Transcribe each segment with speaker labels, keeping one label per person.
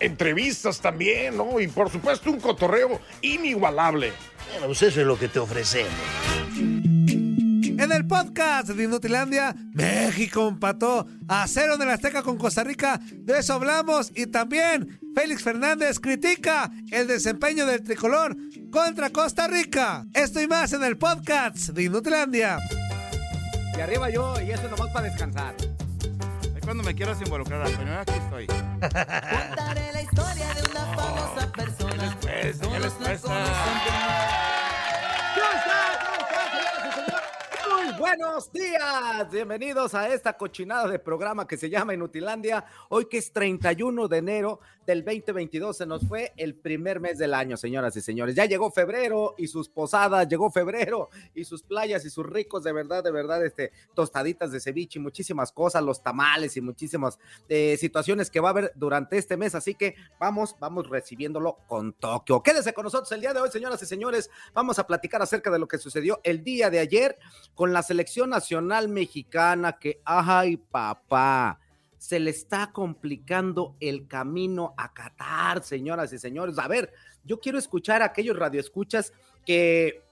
Speaker 1: Entrevistas también, ¿no? Y por supuesto un cotorreo inigualable.
Speaker 2: Bueno, pues eso es lo que te ofrecemos.
Speaker 3: En el podcast de Inutilandia, México empató a cero en el Azteca con Costa Rica. De eso hablamos. Y también Félix Fernández critica el desempeño del tricolor contra Costa Rica. Esto y más en el podcast de Inutilandia.
Speaker 4: Y arriba yo, y eso nomás para descansar.
Speaker 5: Es cuando me quieras involucrar, Antonio, aquí estoy.
Speaker 6: Contaré la historia de una famosa persona.
Speaker 5: Pues, ¿qué les cuesta?
Speaker 4: Muy buenos días, bienvenidos a esta cochinada de programa que se llama Inutilandia. Hoy que es 31 de enero del 2022, se nos fue el primer mes del año, señoras y señores. Ya llegó febrero y sus posadas, llegó febrero y sus playas y sus ricos, de verdad, de verdad, este, tostaditas de ceviche y muchísimas cosas, los tamales y muchísimas eh, situaciones que va a haber durante este mes. Así que vamos, vamos recibiéndolo con Tokio. Quédense con nosotros el día de hoy, señoras y señores. Vamos a platicar acerca de lo que sucedió el día de ayer con la selección nacional mexicana que, ay papá, se le está complicando el camino a Qatar, señoras y señores. A ver, yo quiero escuchar a aquellos radioescuchas que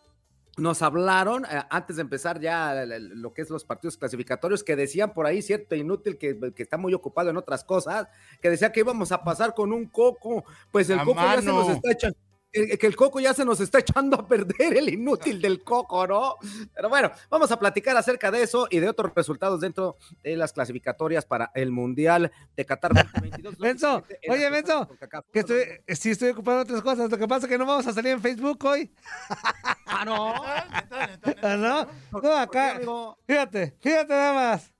Speaker 4: nos hablaron eh, antes de empezar ya lo que es los partidos clasificatorios, que decían por ahí, cierto, inútil, que, que está muy ocupado en otras cosas, que decía que íbamos a pasar con un coco, pues el
Speaker 5: A
Speaker 4: coco ya se nos está echando. Que que el coco ya se nos está echando a perder, el inútil del coco, ¿no? Pero bueno, vamos a platicar acerca de eso y de otros resultados dentro de las clasificatorias para el Mundial de Qatar 2022.
Speaker 3: Menso,
Speaker 4: lógicamente, en
Speaker 3: oye,
Speaker 4: CACAF.
Speaker 3: Que estoy, sí estoy ocupado en otras cosas. Lo que pasa es que no vamos a salir en Facebook hoy.
Speaker 4: Ah, no.
Speaker 3: ¿Ah, ¿No? No, acá. Fíjate, fíjate nada más.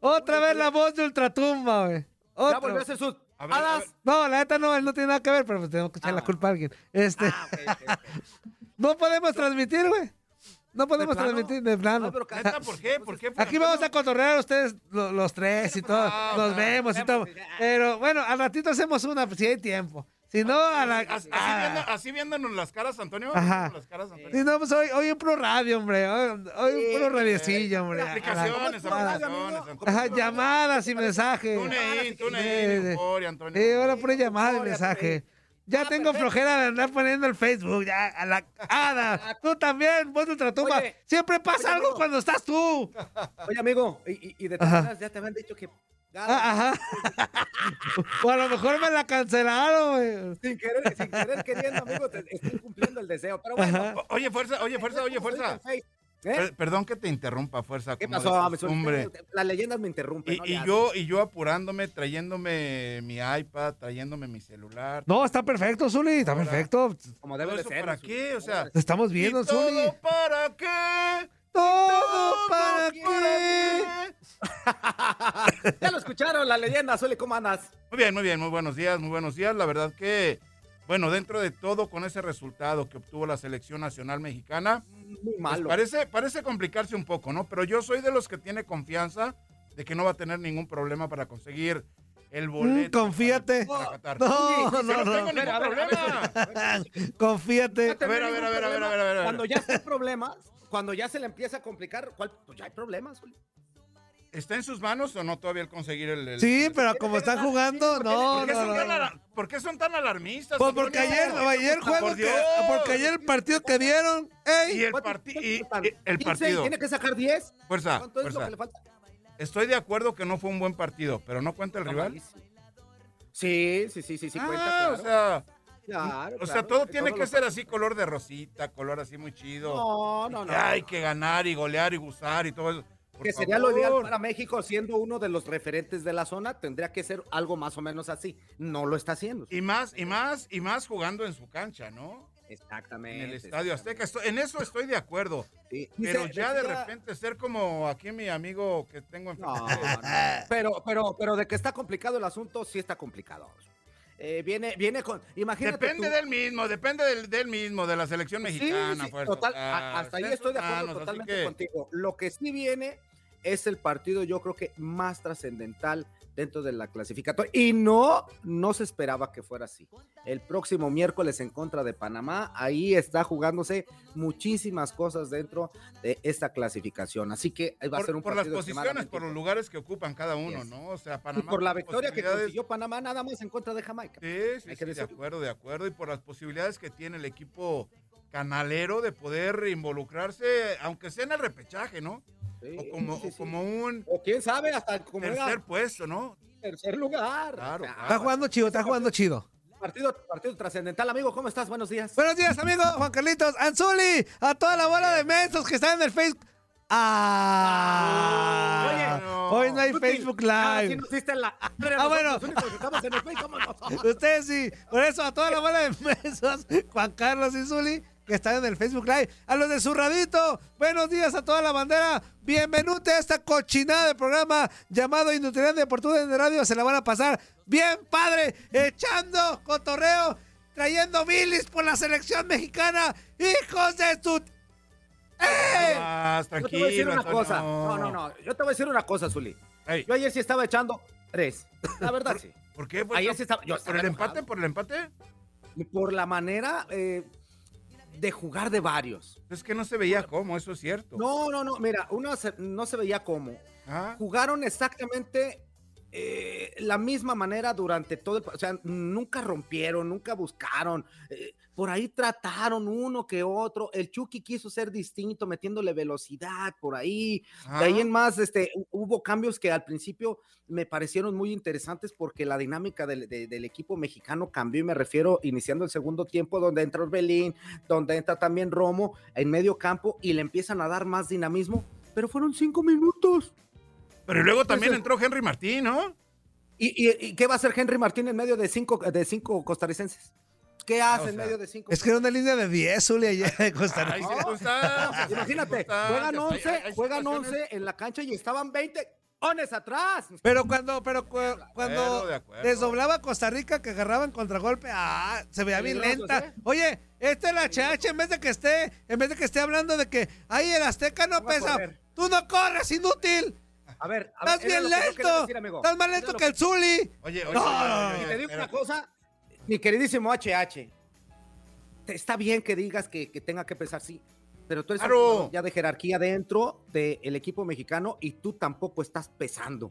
Speaker 3: Otra vez la voz de Ultratumba, güey.
Speaker 4: Ya
Speaker 3: Otra.
Speaker 4: volvió a hacer sus
Speaker 5: A ver, a ver.
Speaker 4: alas.
Speaker 3: No, la neta no, él no tiene nada que ver, pero pues tengo que echar la
Speaker 4: Ah.
Speaker 3: culpa a alguien. Este,
Speaker 4: Ah,
Speaker 3: no podemos transmitir, güey. No podemos transmitir de plano.
Speaker 4: No, pero ca-
Speaker 5: ¿Neta? ¿Por qué? ¿Por qué?
Speaker 3: Aquí vamos a cotorrear a ustedes lo- los, tres y todo.
Speaker 5: Ah,
Speaker 3: Nos
Speaker 5: ah,
Speaker 3: vemos y todo. Pero bueno, al ratito hacemos una, si hay tiempo. Si no, a la.
Speaker 5: Así, así
Speaker 3: ah.
Speaker 5: viendo- así viéndonos las caras, Antonio.
Speaker 3: Ajá.
Speaker 5: Las caras, Antonio.
Speaker 3: Si no, pues hoy, hoy en Pro Radio, hombre. Hoy, hoy en Pro Radiocillo, hombre.
Speaker 5: Aplicaciones, aplicaciones.
Speaker 3: Ajá, llamadas y mensajes.
Speaker 5: TuneIn,
Speaker 3: Sí, sí.
Speaker 5: Euforia, Antonio.
Speaker 3: Sí, ahora pura llamada y mensaje. Ya
Speaker 4: Ah,
Speaker 3: tengo
Speaker 4: perfecto.
Speaker 3: flojera de andar poniendo el Facebook, ya, a la Ada, tú también, vos de Ultratumba.
Speaker 4: Oye,
Speaker 3: Siempre pasa
Speaker 4: oye,
Speaker 3: algo
Speaker 4: amigo.
Speaker 3: cuando estás tú.
Speaker 4: Oye, amigo, y, y- de todas ya te habían dicho que
Speaker 3: Ah, Ajá. o a lo mejor me la cancelaron, güey.
Speaker 4: sin querer, sin querer queriendo, amigo, te estoy cumpliendo el deseo. Pero bueno,
Speaker 3: Ajá.
Speaker 5: Oye, fuerza, oye, fuerza, oye, fuerza.
Speaker 4: ¿Eh?
Speaker 5: Per- Perdón que te interrumpa, fuerza.
Speaker 4: ¿Qué
Speaker 5: como de
Speaker 4: pasó?
Speaker 5: Costumbre.
Speaker 4: solté. Las leyendas me interrumpen.
Speaker 5: Y,
Speaker 4: no
Speaker 5: y yo, y yo apurándome, trayéndome mi iPad, trayéndome mi celular.
Speaker 3: No, está perfecto, Zuli, está
Speaker 5: Ahora.
Speaker 3: perfecto.
Speaker 4: Como
Speaker 5: ¿Todo
Speaker 4: debe de ser.
Speaker 5: para qué? O sea,
Speaker 3: estamos
Speaker 5: ¿y
Speaker 3: viendo,
Speaker 5: todo
Speaker 3: Zuli.
Speaker 5: para qué?
Speaker 3: Todo para
Speaker 5: ¿Todo
Speaker 3: qué.
Speaker 5: qué?
Speaker 4: ya lo escucharon, la leyenda, Zuli, ¿cómo andas?
Speaker 5: Muy bien, muy bien, muy buenos días, muy buenos días. La verdad que, bueno, dentro de todo, con ese resultado que obtuvo la selección nacional mexicana,
Speaker 4: Muy
Speaker 5: pues parece, parece complicarse un poco, ¿no? Pero yo soy de los que tiene confianza de que no va a tener ningún problema para conseguir el boleto.
Speaker 3: Mm, confíate.
Speaker 5: para Qatar.
Speaker 3: No,
Speaker 5: Sí,
Speaker 3: no,
Speaker 5: no,
Speaker 3: no.
Speaker 5: tengo ningún
Speaker 4: A ver,
Speaker 5: problema.
Speaker 3: Confíate.
Speaker 5: A ver, a ver, a ver, a ver, a ver, a ver.
Speaker 4: Cuando ya hay problemas, cuando ya se le empieza a complicar, ¿cuál? pues ya hay problemas, Zuli.
Speaker 5: ¿Está en sus manos o no todavía el conseguir el... el-
Speaker 3: Sí,
Speaker 5: el-
Speaker 3: pero como están jugando, no,
Speaker 5: ¿Por qué,
Speaker 3: no,
Speaker 5: son
Speaker 3: no.
Speaker 5: tan por qué son tan alarmistas?
Speaker 3: Pues porque ayer, ayer
Speaker 5: Por
Speaker 3: juego que,
Speaker 5: Dios.
Speaker 3: porque ayer el partido que dieron, ey,
Speaker 5: Y el,
Speaker 4: ¿Cuánto-
Speaker 5: parti- y- y el
Speaker 4: 15,
Speaker 5: partido.
Speaker 4: Tiene que sacar 10.
Speaker 5: Fuerza,
Speaker 4: ¿Cuánto es lo
Speaker 5: fuerza.
Speaker 4: que le falta?
Speaker 5: Estoy de acuerdo que no fue un buen partido, pero no cuenta el
Speaker 4: No,
Speaker 5: rival.
Speaker 4: Sí, sí, sí, sí, sí,
Speaker 5: Ah,
Speaker 4: cuenta, claro.
Speaker 5: o sea,
Speaker 4: Claro,
Speaker 5: O sea,
Speaker 4: claro,
Speaker 5: todo tiene que ser así, color de rosita, color así muy chido.
Speaker 4: No, no, no.
Speaker 5: que Hay que ganar y golear y gustar y todo eso. Por
Speaker 4: que sería lo ideal para México siendo uno de los referentes de la zona, tendría que ser algo más o menos así. No lo está haciendo.
Speaker 5: Y más, y más, y más jugando en su cancha, ¿no?
Speaker 4: Exactamente.
Speaker 5: En el Estadio Azteca. Estoy- en eso estoy de acuerdo.
Speaker 4: Sí.
Speaker 5: Pero
Speaker 4: Dice-
Speaker 5: ya de repente ser como aquí mi amigo que tengo
Speaker 4: No,
Speaker 5: enfrente.
Speaker 4: no, pero, pero, pero de que está complicado el asunto, sí está complicado. Eh, viene, viene con. Imagínate.
Speaker 5: Depende
Speaker 4: tú-
Speaker 5: del mismo, depende del, del mismo, de la selección mexicana.
Speaker 4: sí, total,
Speaker 5: Ah,
Speaker 4: a- hasta ahí
Speaker 5: en
Speaker 4: estoy de acuerdo totalmente
Speaker 5: que-
Speaker 4: contigo. Lo que sí viene es el partido, yo creo que más trascendental dentro de la clasificatoria. Y no, no se esperaba que fuera así. El próximo miércoles en contra de Panamá, ahí está jugándose muchísimas cosas dentro de esta clasificación. Así que va a ser un
Speaker 5: por las posiciones, por los lugares que ocupan cada uno. ¿no? O sea,
Speaker 4: Y
Speaker 5: Panamá.
Speaker 4: por la victoria que consiguió Panamá nada más en contra de Jamaica.
Speaker 5: Sí, sí, sí, de acuerdo, de acuerdo. Y por las posibilidades que tiene el equipo canalero de poder involucrarse, aunque sea en el repechaje, ¿no?
Speaker 4: Sí,
Speaker 5: O como,
Speaker 4: sí,
Speaker 5: o
Speaker 4: sí.
Speaker 5: como un
Speaker 4: O quién sabe, hasta como era
Speaker 5: tercer puesto, ¿no?
Speaker 4: tercer lugar.
Speaker 5: Claro,
Speaker 3: Está jugando chido, está jugando chido.
Speaker 4: Partido, partido trascendental, amigo. ¿Cómo estás? Buenos días.
Speaker 3: Buenos días, amigo Juan Carlitos Anzuli, a toda la bola de mensos que están en el Facebook. Ah,
Speaker 4: Oye,
Speaker 5: no.
Speaker 3: hoy no hay
Speaker 4: Útil.
Speaker 3: Facebook
Speaker 4: Ah, sí
Speaker 3: Live.
Speaker 4: nos diste la...
Speaker 3: Ah, bueno.
Speaker 4: Estamos en el Facebook.
Speaker 3: Ustedes sí, por eso a toda la bola de mensos, Juan Carlos y Zuli, que están en el Facebook Live. A los de Zurradito, buenos días a toda la bandera. Bienvenido a esta cochinada de programa llamado Inutilidad Deportiva en radio. Se la van a pasar bien padre, echando cotorreo, trayendo bilis por la selección mexicana. ¡Hijos de su... ¡Eh!
Speaker 5: Más,
Speaker 4: Yo te
Speaker 5: tranquilo.
Speaker 4: voy a decir una
Speaker 5: Antonio.
Speaker 4: cosa. No, no, no. Yo te voy a decir una cosa, Zuli. Yo ayer sí estaba echando tres. La verdad, sí.
Speaker 5: ¿Por qué? Pues,
Speaker 4: Ayer sí estaba... Yo
Speaker 5: ¿Por
Speaker 4: estaba
Speaker 5: el
Speaker 4: enojado.
Speaker 5: empate? ¿Por el empate?
Speaker 4: Por la manera eh, de jugar de varios.
Speaker 5: Es que no se veía cómo, eso es cierto.
Speaker 4: No, no, no. Mira, uno se- no se veía cómo.
Speaker 5: Ah,
Speaker 4: jugaron exactamente eh, la misma manera durante todo el... O sea, nunca rompieron, nunca buscaron. eh, por ahí trataron uno que otro. El Chucky quiso ser distinto, metiéndole velocidad por ahí. De ahí
Speaker 5: ah.
Speaker 4: en más, este, hu- hubo cambios que al principio me parecieron muy interesantes porque la dinámica del, de- del equipo mexicano cambió y me refiero iniciando el segundo tiempo donde entra Orbelín, donde entra también Romo en medio campo y le empiezan a dar más dinamismo, pero fueron cinco minutos.
Speaker 5: Pero luego también
Speaker 4: Entonces-
Speaker 5: entró Henry Martín, ¿no?
Speaker 4: ¿Y, y- y qué va a hacer Henry Martín en medio de cinco, de cinco costarricenses? ¿Qué hace
Speaker 5: o
Speaker 4: en medio de cinco?
Speaker 3: Es que era una línea de 10, Zuli, allá de Costa Rica.
Speaker 4: Imagínate, juegan
Speaker 5: hay-
Speaker 4: 11,
Speaker 5: hay- hay
Speaker 4: juegan
Speaker 5: situaciones-
Speaker 4: 11 en la cancha y estaban 20 ones atrás.
Speaker 3: Pero cuando, pero cu- cuando
Speaker 5: acuerdo, de
Speaker 3: desdoblaba Costa Rica que agarraban contragolpe, ah, se veía bien lenta.
Speaker 4: ¿eh?
Speaker 3: Oye, este es la HH en vez de que esté, en vez de que esté hablando de que ay el Azteca no pesa. Tú no corres, inútil.
Speaker 4: A ver, a
Speaker 3: Estás
Speaker 4: ver, era
Speaker 3: bien lento.
Speaker 4: decir.
Speaker 3: Estás más lento que el Zuli.
Speaker 5: Oye, oye,
Speaker 3: No.
Speaker 5: oye, oye,
Speaker 4: Y te digo una cosa, mi queridísimo HH. Está bien que digas que, que tenga que pesar, sí. Pero tú eres
Speaker 5: Claro.
Speaker 4: jugador ya de jerarquía dentro del equipo mexicano y tú tampoco estás pesando.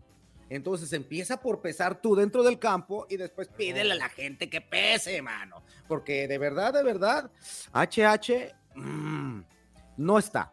Speaker 4: Entonces empieza por pesar tú dentro del campo y después pídele a la gente que pese, mano. Porque de verdad, de verdad, HH mm, no está.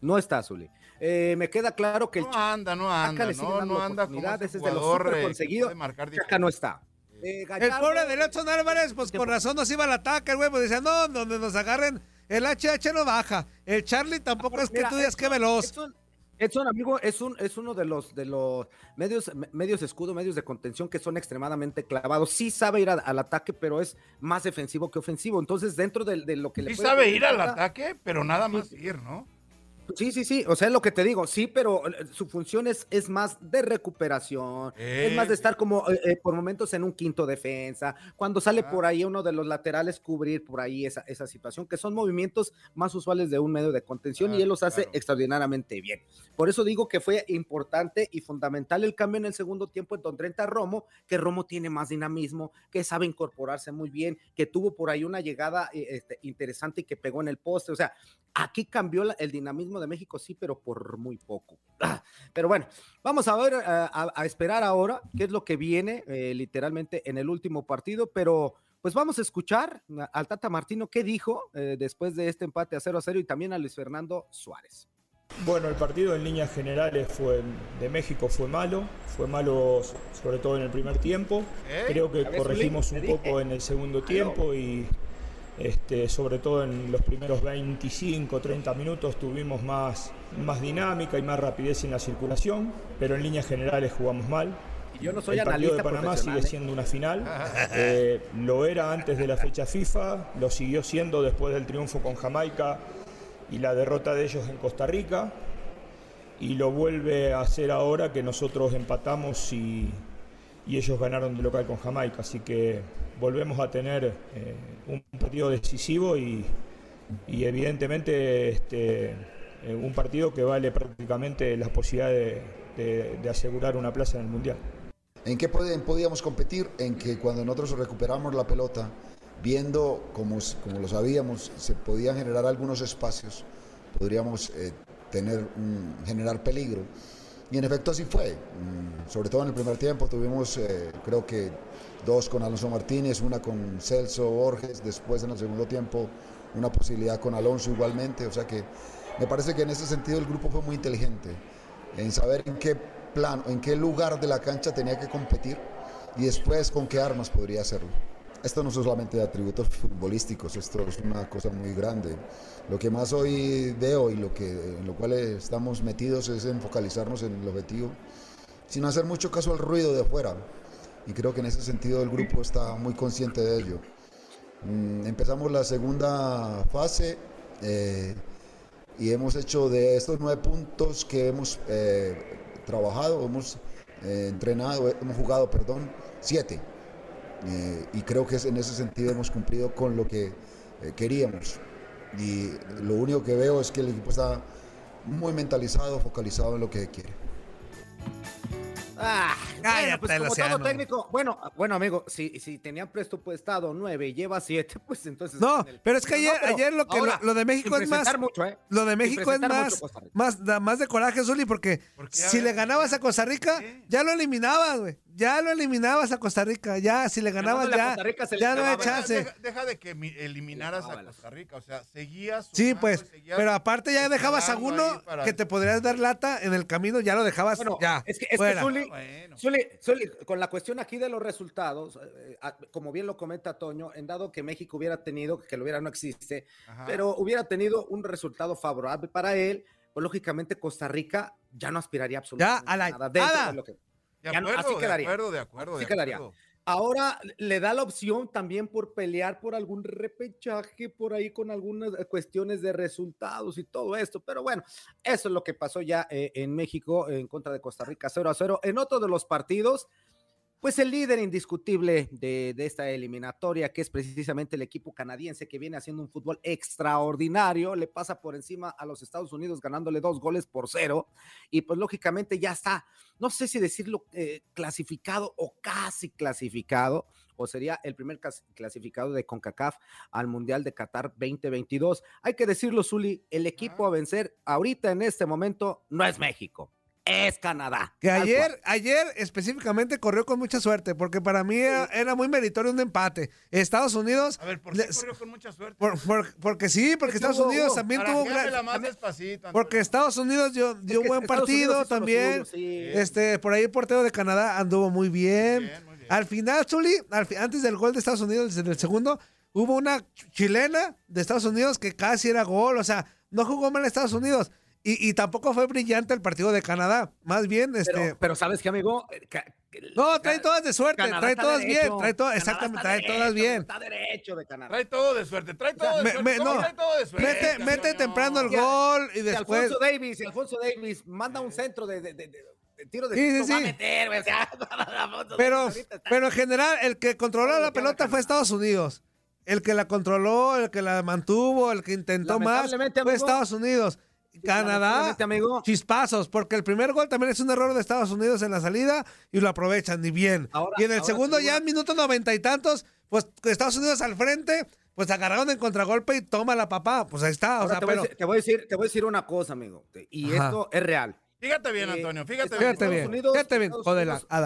Speaker 4: No está, Zuli. Eh, me queda claro que el
Speaker 5: No anda, no anda, no, no anda como
Speaker 4: es de los
Speaker 5: jugador
Speaker 4: súper
Speaker 5: eh, marcar
Speaker 4: Chaca no está. Eh,
Speaker 3: El pobre de Edson Álvarez, pues con razón nos iba al ataque, el güey, pues decía, no, donde nos agarren, el HH no baja. El Charlie tampoco es que tú digas que veloz.
Speaker 4: Edson, Edson, amigo, es, un, es uno de los, de los medios, me- medios escudo, medios de contención que son extremadamente clavados. Sí sabe ir a- al ataque, pero es más defensivo que ofensivo. Entonces, dentro de, de lo que le
Speaker 5: Sí sabe ir al ataque, pero nada más ir, ¿no?
Speaker 4: Sí, sí, sí, o sea, es lo que te digo, sí, pero eh, su función es, es más de recuperación, es más de
Speaker 5: Eh,
Speaker 4: estar como eh, por momentos en un quinto defensa, cuando sale
Speaker 5: Ah.
Speaker 4: por ahí uno de los laterales cubrir por ahí esa, esa situación, que son movimientos más usuales de un medio de contención y
Speaker 5: Claro,
Speaker 4: él los hace
Speaker 5: claro.
Speaker 4: extraordinariamente bien. Por eso digo que fue importante y fundamental el cambio en el segundo tiempo en donde entra Romo, que Romo tiene más dinamismo, que sabe incorporarse muy bien, que tuvo por ahí una llegada este, interesante y que pegó en el poste, o sea, Aquí cambió la- el dinamismo de México, sí, pero por muy poco. Pero bueno, vamos a ver, eh, a, a esperar ahora qué es lo que viene eh, literalmente en el último partido, pero pues vamos a escuchar al Tata Martino qué dijo eh, después de este empate a 0 a 0 y también a Luis Fernando Suárez.
Speaker 7: Bueno, el partido en líneas generales fue de México fue malo, fue malo sobre todo en el primer tiempo. Creo que corregimos un poco en el segundo tiempo y este, sobre todo en los primeros 25, 30 minutos tuvimos más, más dinámica y más rapidez en la circulación, pero en líneas generales jugamos mal.
Speaker 4: Yo no soy
Speaker 7: el partido de Panamá sigue
Speaker 4: ¿eh?
Speaker 7: siendo una final. Eh, lo era antes de la fecha FIFA, lo siguió siendo después del triunfo con Jamaica y la derrota de ellos en Costa Rica. Y lo vuelve a hacer ahora que nosotros empatamos y, y ellos ganaron de local con Jamaica. Así que volvemos a tener eh, un partido decisivo y, y evidentemente este, eh, un partido que vale prácticamente la posibilidad de- de- de asegurar una plaza en el Mundial.
Speaker 8: ¿En qué pod- podíamos competir? En que cuando nosotros recuperamos la pelota, viendo como, como lo sabíamos, se podían generar algunos espacios, podríamos eh, tener un- generar peligro. Y en efecto así fue. Mm, sobre todo en el primer tiempo tuvimos, eh, creo que dos con Alonso Martínez, una con Celso Borges, después en el segundo tiempo una posibilidad con Alonso igualmente. O sea que me parece que en ese sentido el grupo fue muy inteligente en saber en qué plan, en qué lugar de la cancha tenía que competir y después con qué armas podría hacerlo. Esto no es solamente atributos futbolísticos, esto es una cosa muy grande. Lo que más hoy veo y lo que, en lo cual estamos metidos es en focalizarnos en el objetivo, sin hacer mucho caso al ruido de afuera. Y creo que en ese sentido el grupo está muy consciente de ello. Mm, empezamos la segunda fase eh, y hemos hecho de estos nueve puntos que hemos eh, trabajado, hemos eh, entrenado, hemos jugado, perdón, siete. Eh, y creo que en ese sentido hemos cumplido con lo que eh, queríamos. Y lo único que veo es que el equipo está muy mentalizado, focalizado en lo que quiere.
Speaker 4: Ah, bueno, pues como todo técnico, bueno, bueno amigo, si, si tenían presupuestado nueve y lleva siete, pues entonces.
Speaker 3: No,
Speaker 4: en el-
Speaker 3: pero es que ayer, ayer lo que
Speaker 4: ahora,
Speaker 3: lo, lo de México es más.
Speaker 4: mucho, ¿eh?
Speaker 3: Lo de México es más, más, da más de coraje, Zuli, porque si le ganabas a Costa Rica,
Speaker 5: ¿Qué?
Speaker 3: ya lo eliminabas, güey. Ya lo eliminabas a Costa Rica. Ya, si le ganabas, ya,
Speaker 4: Costa Rica se le
Speaker 3: ya no hay chance.
Speaker 5: Deja, deja de que mi- eliminaras a. Costa Rica, o sea, seguías.
Speaker 3: Sí, pues,
Speaker 5: seguías
Speaker 3: pero aparte ya dejabas a uno
Speaker 5: para-
Speaker 3: que te podrías dar lata en el camino, ya lo dejabas
Speaker 4: Bueno,
Speaker 3: ya.
Speaker 4: es que, es que. Zuli,
Speaker 5: Bueno.
Speaker 4: Zuli- Zuli, con la cuestión aquí de los resultados, eh, como bien lo comenta Toño, en dado que México hubiera tenido, que lo hubiera no existe,
Speaker 5: Ajá.
Speaker 4: pero hubiera tenido un resultado favorable para él, pues lógicamente Costa Rica ya no aspiraría absolutamente
Speaker 3: a la-
Speaker 4: nada. de lo que-
Speaker 5: De
Speaker 4: ya no-
Speaker 5: acuerdo, de acuerdo, de acuerdo.
Speaker 4: Así
Speaker 5: de
Speaker 4: quedaría. Ahora le da la opción también por pelear por algún repechaje por ahí con algunas eh, cuestiones de resultados y todo esto. Pero bueno, eso es lo que pasó ya eh, en México en contra de Costa Rica 0 a 0. En otro de los partidos, pues el líder indiscutible de, de esta eliminatoria, que es precisamente el equipo canadiense que viene haciendo un fútbol extraordinario, le pasa por encima a los Estados Unidos ganándole dos goles por cero y pues lógicamente ya está, no sé si decirlo eh, clasificado o casi clasificado, o sería el primer clasificado de CONCACAF al Mundial de Qatar 2022. Hay que decirlo, Zuli, el equipo a vencer ahorita en este momento no es México, es Canadá.
Speaker 3: Que ayer, ayer específicamente corrió con mucha suerte, porque para mí era, era muy meritorio un empate. Estados Unidos,
Speaker 5: A ver, ¿por
Speaker 3: le-
Speaker 5: qué corrió con mucha suerte?
Speaker 3: por- por- porque sí, porque
Speaker 4: Es que
Speaker 3: Estados Unidos también tuvo
Speaker 5: más despacito.
Speaker 3: porque. Estados Unidos dio, dio
Speaker 4: que
Speaker 3: buen partido también.
Speaker 4: suyo, sí.
Speaker 3: Este, por ahí el portero de Canadá anduvo muy bien.
Speaker 5: Bien, muy bien.
Speaker 3: Al final, al fi- antes del gol de Estados Unidos, desde el segundo, hubo una ch- chilena de Estados Unidos que casi era gol. O sea, no jugó mal Estados Unidos. Y, y tampoco fue brillante el partido de Canadá. Más bien, este.
Speaker 4: Pero, pero ¿sabes qué, amigo? Ca-
Speaker 3: no, trae todas de suerte,
Speaker 4: Canadá
Speaker 3: trae todas
Speaker 4: derecho.
Speaker 3: bien, trae todas,
Speaker 4: Canadá
Speaker 3: exactamente, trae todas bien.
Speaker 4: Está derecho de Canadá.
Speaker 5: Trae todo de suerte, trae todo de
Speaker 3: Me-
Speaker 5: suerte.
Speaker 3: me-
Speaker 5: ¿Cómo
Speaker 3: no,
Speaker 5: trae todo de suerte?
Speaker 3: Mete, mete
Speaker 5: Antonio?
Speaker 3: temprano el gol y después.
Speaker 4: Alfonso Davis, Alfonso Davis manda un centro de, de- de- de- de tiro de
Speaker 3: Sí, sí, sí.
Speaker 4: meter, güey, o sea,
Speaker 3: Pero,
Speaker 4: está-
Speaker 3: pero en general, el que controló
Speaker 4: Todo
Speaker 3: la pelota fue. Estados Unidos. El que la controló, el que la mantuvo, el que intentó más fue
Speaker 4: amigo,
Speaker 3: Estados Unidos. Canadá,
Speaker 4: amigo.
Speaker 3: chispazos, porque el primer gol también es un error de Estados Unidos en la salida y lo aprovechan y bien.
Speaker 4: Ahora-
Speaker 3: y en el segundo, ya en minuto noventa y tantos, pues Estados Unidos al frente, pues agarraron en contragolpe y toma la papá. Pues ahí está, o sea,
Speaker 4: te, voy a
Speaker 3: pero.
Speaker 4: decir, te voy a decir, te voy a decir una cosa, amigo, y
Speaker 3: Ajá.
Speaker 4: esto es real.
Speaker 5: Fíjate bien,
Speaker 4: Eh,
Speaker 5: Antonio, fíjate.
Speaker 3: Fíjate bien,
Speaker 4: Estados
Speaker 3: fíjate bien,
Speaker 4: Unidos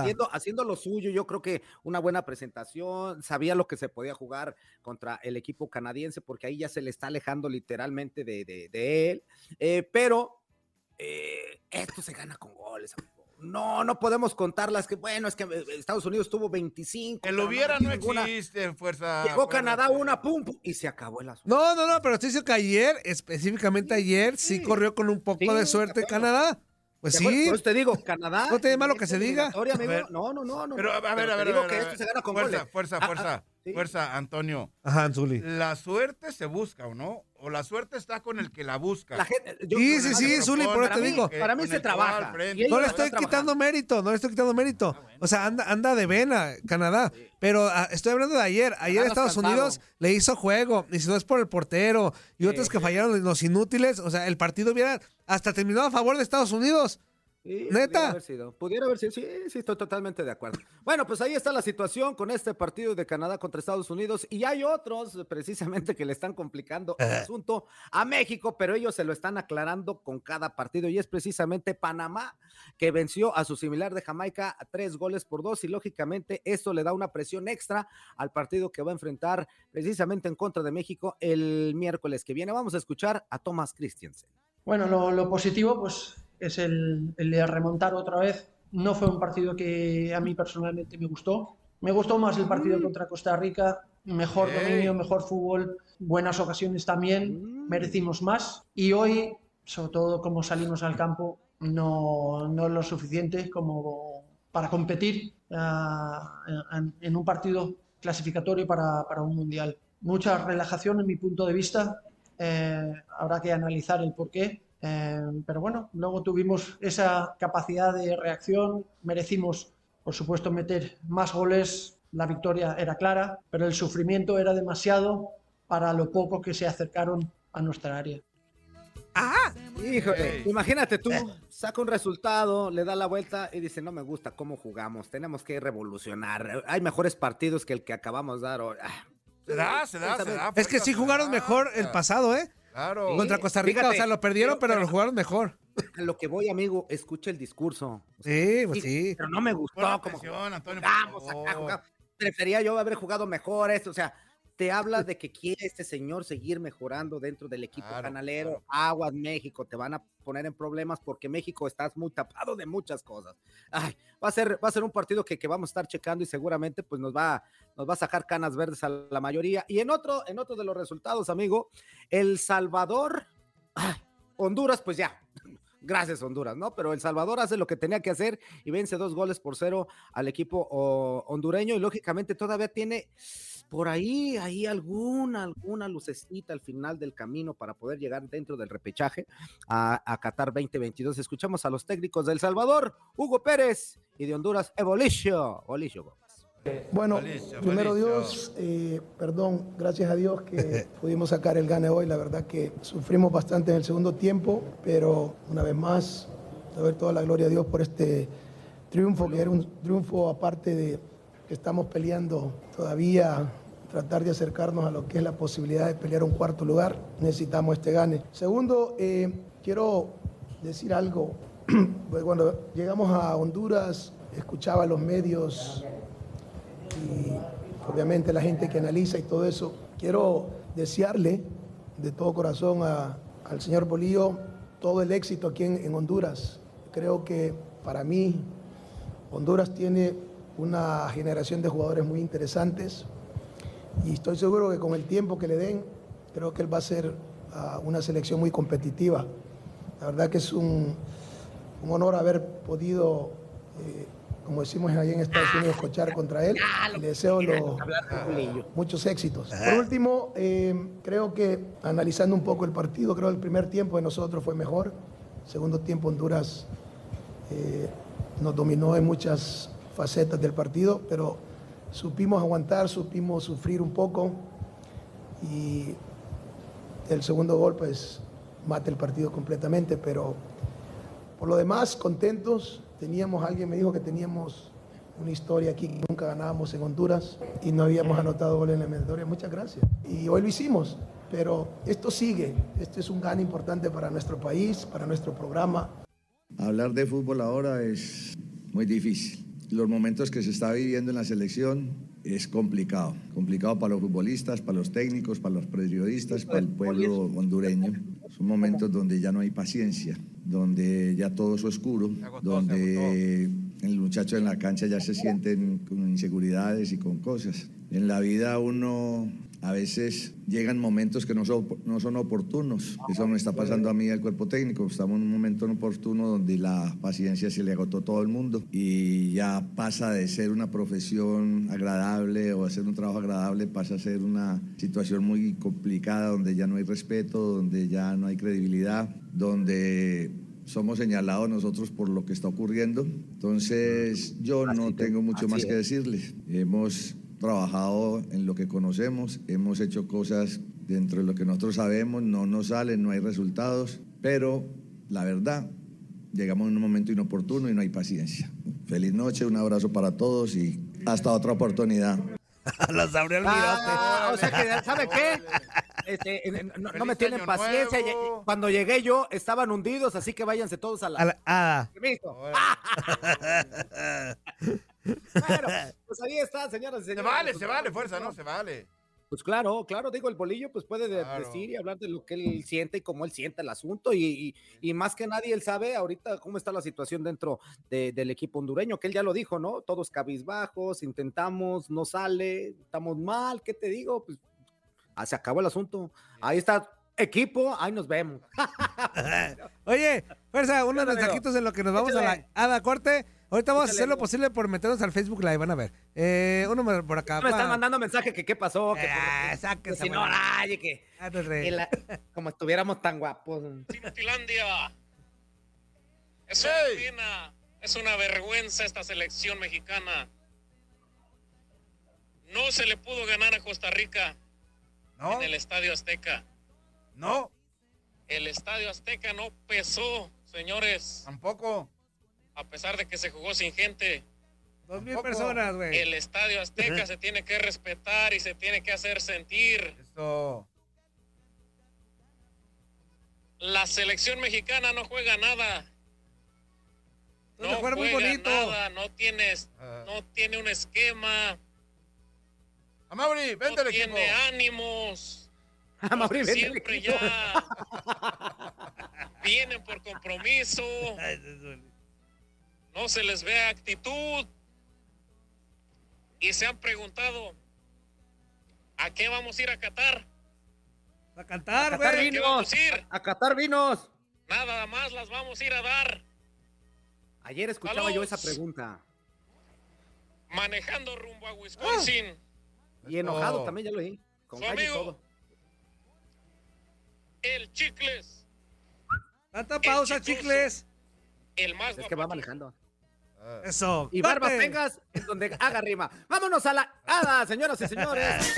Speaker 4: haciendo, haciendo lo suyo, yo creo que una buena presentación, sabía lo que se podía jugar contra el equipo canadiense, porque ahí ya se le está alejando literalmente de, de- de él, eh, pero eh, esto se gana con goles. amigo. No, no podemos contarlas que, bueno, es que Estados Unidos tuvo 25.
Speaker 5: El
Speaker 4: pero
Speaker 5: hubiera no
Speaker 4: ninguna.
Speaker 5: existe, fuerza.
Speaker 4: Llegó
Speaker 5: fuerza.
Speaker 4: Canadá una, pum, pum, y se acabó el asunto.
Speaker 3: No, no, no, pero estoy diciendo que ayer, específicamente ayer, sí, corrió con un poco
Speaker 4: Sí,
Speaker 3: de suerte. Canadá. Pues sí.
Speaker 4: Por eso te digo, Canadá.
Speaker 3: No tiene malo que se diga.
Speaker 4: amigo, no, no, no, no.
Speaker 5: Pero a ver, a ver, a
Speaker 4: digo
Speaker 5: a ver,
Speaker 4: que
Speaker 5: a
Speaker 4: esto
Speaker 5: ver.
Speaker 4: se gana con
Speaker 5: fuerza,
Speaker 4: goles.
Speaker 5: fuerza,
Speaker 4: Ah, ah,
Speaker 5: fuerza,
Speaker 4: sí.
Speaker 5: fuerza, Antonio.
Speaker 3: Ajá, Anzuli.
Speaker 5: La suerte se busca, ¿o no? O la suerte está con el que la busca.
Speaker 4: La gente, yo-
Speaker 3: Sí, sí, sí, Zuli, por eso te digo.
Speaker 4: Para mí
Speaker 5: Con
Speaker 4: se trabaja.
Speaker 3: No le estoy quitando mérito, no le estoy quitando mérito. O sea, anda, anda de vena, Canadá. Pero ah, estoy hablando de ayer. Ayer
Speaker 4: Canadá
Speaker 3: Estados. Unidos le hizo juego. Y si no es por el portero y otros que fallaron los inútiles, o sea, el partido hubiera hasta terminado a favor de Estados Unidos.
Speaker 4: Sí,
Speaker 3: ¿Neta?
Speaker 4: Pudiera haber sido. Pudiera haber sido. Sí, sí, estoy totalmente de acuerdo. Bueno, pues ahí está la situación con este partido de Canadá contra Estados Unidos. Y hay otros, precisamente, que le están complicando el asunto a México, pero ellos se lo están aclarando con cada partido. Y es precisamente Panamá, que venció a su similar de Jamaica a tres goles por dos. Y lógicamente, esto le da una presión extra al partido que va a enfrentar precisamente en contra de México el miércoles que viene. Vamos a escuchar a Thomas Christiansen.
Speaker 9: Bueno, lo, lo positivo pues es el, el de remontar otra vez. No fue un partido que a mí personalmente me gustó. Me gustó más el partido contra Costa Rica. Mejor dominio, mejor fútbol, buenas ocasiones también. Merecimos más. Y hoy, sobre todo como salimos al campo, no, no es lo suficiente como para competir ah, en, en un partido clasificatorio para, para un mundial. Mucha relajación en mi punto de vista. Eh, habrá que analizar el porqué. Eh, pero bueno, luego tuvimos esa capacidad de reacción, merecimos, por supuesto, meter más goles, la victoria era clara, pero el sufrimiento era demasiado para lo poco que se acercaron a nuestra área.
Speaker 4: Híjole,
Speaker 5: Ey.
Speaker 4: imagínate tú, saca un resultado, le da la vuelta y dice, no me gusta cómo jugamos, tenemos que revolucionar, hay mejores partidos que el que acabamos de dar hoy. Ah,
Speaker 5: Se da, se da, se da.
Speaker 3: Es que sí jugaron mejor el pasado, ¿eh?
Speaker 5: Claro.
Speaker 3: Contra Costa Rica,
Speaker 4: Fíjate,
Speaker 3: o sea, lo perdieron,
Speaker 4: pero-
Speaker 3: pero, lo jugaron mejor.
Speaker 4: A lo que voy, amigo, escucha el discurso. O sea,
Speaker 3: Sí, pues sí.
Speaker 4: Pero no me gustó como
Speaker 5: Antonio,
Speaker 4: jugamos acá, jugamos. Prefería yo haber jugado mejor esto, o sea, te habla de que quiere este señor seguir mejorando dentro del equipo
Speaker 5: Claro,
Speaker 4: canalero.
Speaker 5: claro.
Speaker 4: Aguas México, te van a poner en problemas porque México estás muy tapado de muchas cosas. Ay, va a ser, va a ser un partido que, que vamos a estar checando y seguramente pues nos va, nos va a sacar canas verdes a la mayoría. Y en otro, en otro de los resultados, amigo, El Salvador, ay, Honduras, pues ya. Gracias, Honduras, ¿no? Pero El Salvador hace lo que tenía que hacer y vence dos goles por cero al equipo hondureño y lógicamente todavía tiene por ahí, ahí alguna, alguna lucecita al final del camino para poder llegar dentro del repechaje a, a Qatar 2022. Escuchamos a los técnicos de El Salvador, Hugo Pérez y de Honduras, Evolicio. Evolicio Gómez.
Speaker 10: Bueno, primero. Dios, eh, perdón, gracias a Dios que pudimos sacar el gane hoy. La verdad que sufrimos bastante en el segundo tiempo, pero una vez más, doy toda la gloria a Dios por este triunfo, que era un triunfo aparte de estamos peleando todavía, tratar de acercarnos a lo que es la posibilidad de pelear un cuarto lugar. Necesitamos este gane. Segundo, eh, quiero decir algo. Pues cuando llegamos a Honduras, escuchaba los medios y obviamente la gente que analiza y todo eso. Quiero desearle de todo corazón a- al señor Bolillo todo el éxito aquí en, en Honduras. Creo que para mí Honduras tiene una generación de jugadores muy interesantes y estoy seguro que con el tiempo que le den, creo que él va a ser ah, una selección muy competitiva. La verdad que es un, un honor haber podido, eh, como decimos ahí en Estados Unidos, cochar contra él. Y le deseo lo- muchos éxitos. Por último, eh, creo que analizando un poco el partido, creo que el primer tiempo de nosotros fue mejor. Segundo tiempo Honduras eh, nos dominó en muchas facetas del partido, pero supimos aguantar, supimos sufrir un poco y el segundo gol pues mata el partido completamente, pero por lo demás contentos. Teníamos, alguien me dijo que teníamos una historia aquí que nunca ganábamos en Honduras y no habíamos anotado gol en la eliminatoria. Muchas gracias. Y hoy lo hicimos, pero esto sigue. Este es un gane importante para nuestro país, para nuestro programa.
Speaker 11: Hablar de fútbol ahora es muy difícil. Los momentos que se está viviendo en la selección es complicado. Complicado para los futbolistas, para los técnicos, para los periodistas, para el pueblo hondureño. Son momentos donde ya no hay paciencia, donde ya todo es oscuro, donde el muchacho en la cancha ya se sienten con inseguridades y con cosas. En la vida uno a veces llegan momentos que no son, no son oportunos. Eso me está pasando a mí al cuerpo técnico. Estamos en un momento oportuno donde la paciencia se le agotó a todo el mundo y ya pasa de ser una profesión agradable o hacer un trabajo agradable, pasa a ser una situación muy complicada donde ya no hay respeto, donde ya no hay credibilidad, donde somos señalados nosotros por lo que está ocurriendo. Entonces yo no tengo mucho más que decirles. Hemos trabajado en lo que conocemos, hemos hecho cosas dentro de lo que nosotros sabemos, no nos salen, no hay resultados, pero la verdad, llegamos en un momento inoportuno y no hay paciencia. Feliz noche, un abrazo para todos y hasta otra oportunidad.
Speaker 3: Los abrió el
Speaker 4: Ah, o sea que, ¿sabe qué? Este, no, no me tienen paciencia. Cuando llegué yo, estaban hundidos, así que váyanse todos a la...
Speaker 3: A la- ah.
Speaker 4: Bueno, pues ahí está, señoras y
Speaker 5: Se
Speaker 4: señores.
Speaker 5: vale,
Speaker 4: Pues,
Speaker 5: se vale, fuerza, ¿no? Se vale.
Speaker 4: Pues claro, claro, digo, el bolillo pues puede
Speaker 5: Claro.
Speaker 4: decir y hablar de lo que él siente y cómo él siente el asunto y, y- y más que nadie él sabe ahorita cómo está la situación dentro de- del equipo hondureño, que él ya lo dijo, ¿no? Todos cabizbajos, intentamos, no sale, estamos mal, ¿qué te digo? Pues ah, se acabó el asunto. Ahí está, equipo, ahí nos vemos.
Speaker 3: Oye, fuerza, unos mensajitos en lo que nos vamos a la Corte. Ahorita vamos a hacer lo posible por meternos al Facebook Live, van a ver. Eh, uno por acá.
Speaker 4: Me están mandando mensaje que qué pasó, que, por- que
Speaker 3: sáquense,
Speaker 4: si no, ay, que,
Speaker 3: Ah, no,
Speaker 4: que la- como estuviéramos tan guapos.
Speaker 12: Finlandia. Es una pena, es una vergüenza esta selección mexicana. No se le pudo ganar a Costa Rica en el Estadio Azteca.
Speaker 5: No.
Speaker 12: El Estadio Azteca no pesó, señores.
Speaker 5: Tampoco.
Speaker 12: A pesar de que se jugó sin gente.
Speaker 3: Dos mil personas, güey.
Speaker 12: El Estadio Azteca se tiene que respetar y se tiene que hacer sentir.
Speaker 5: Esto.
Speaker 12: La selección mexicana no juega nada. No
Speaker 3: muy
Speaker 12: juega
Speaker 3: bonito.
Speaker 12: nada, no tienes, no tiene un esquema.
Speaker 5: Amaury, vente
Speaker 12: no
Speaker 5: al equipo.
Speaker 12: tiene ánimos. Que
Speaker 4: vente al
Speaker 12: siempre
Speaker 4: equipo.
Speaker 12: ya vienen por compromiso. No se les ve actitud. Y se han preguntado, ¿a qué vamos a ir a Qatar?
Speaker 3: A cantar,
Speaker 4: A Qatar
Speaker 3: güey.
Speaker 12: ¿A qué
Speaker 4: vinos.
Speaker 12: a ir?
Speaker 4: A Qatar vinos.
Speaker 12: Nada más las vamos a ir a dar.
Speaker 4: Ayer escuchaba
Speaker 12: Saludos.
Speaker 4: yo esa pregunta.
Speaker 12: Manejando rumbo a Wisconsin.
Speaker 4: Y enojado
Speaker 5: Oh.
Speaker 4: también, ya lo oí. Con
Speaker 12: Su amigo.
Speaker 4: todo.
Speaker 12: El Chicles.
Speaker 3: Tanta pausa,
Speaker 12: chistoso.
Speaker 3: chicles.
Speaker 12: El más
Speaker 4: Es que va manejando.
Speaker 3: Eso.
Speaker 4: Y Barba
Speaker 3: corte.
Speaker 4: Vengas es donde haga rima. Vámonos a la hada, señoras y señores.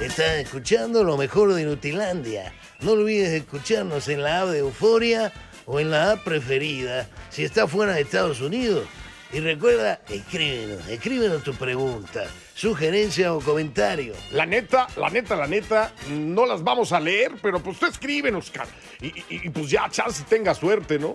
Speaker 2: Estás escuchando lo mejor de Nutilandia. No olvides escucharnos en la app de Euforia o en la app preferida si estás fuera de Estados Unidos. Y recuerda, escríbenos, escríbenos tu pregunta, sugerencia o comentario.
Speaker 1: La neta, la neta, la neta, no las vamos a leer, pero pues tú escríbenos, cara. Y, y- y, pues ya, chance tenga suerte, ¿no?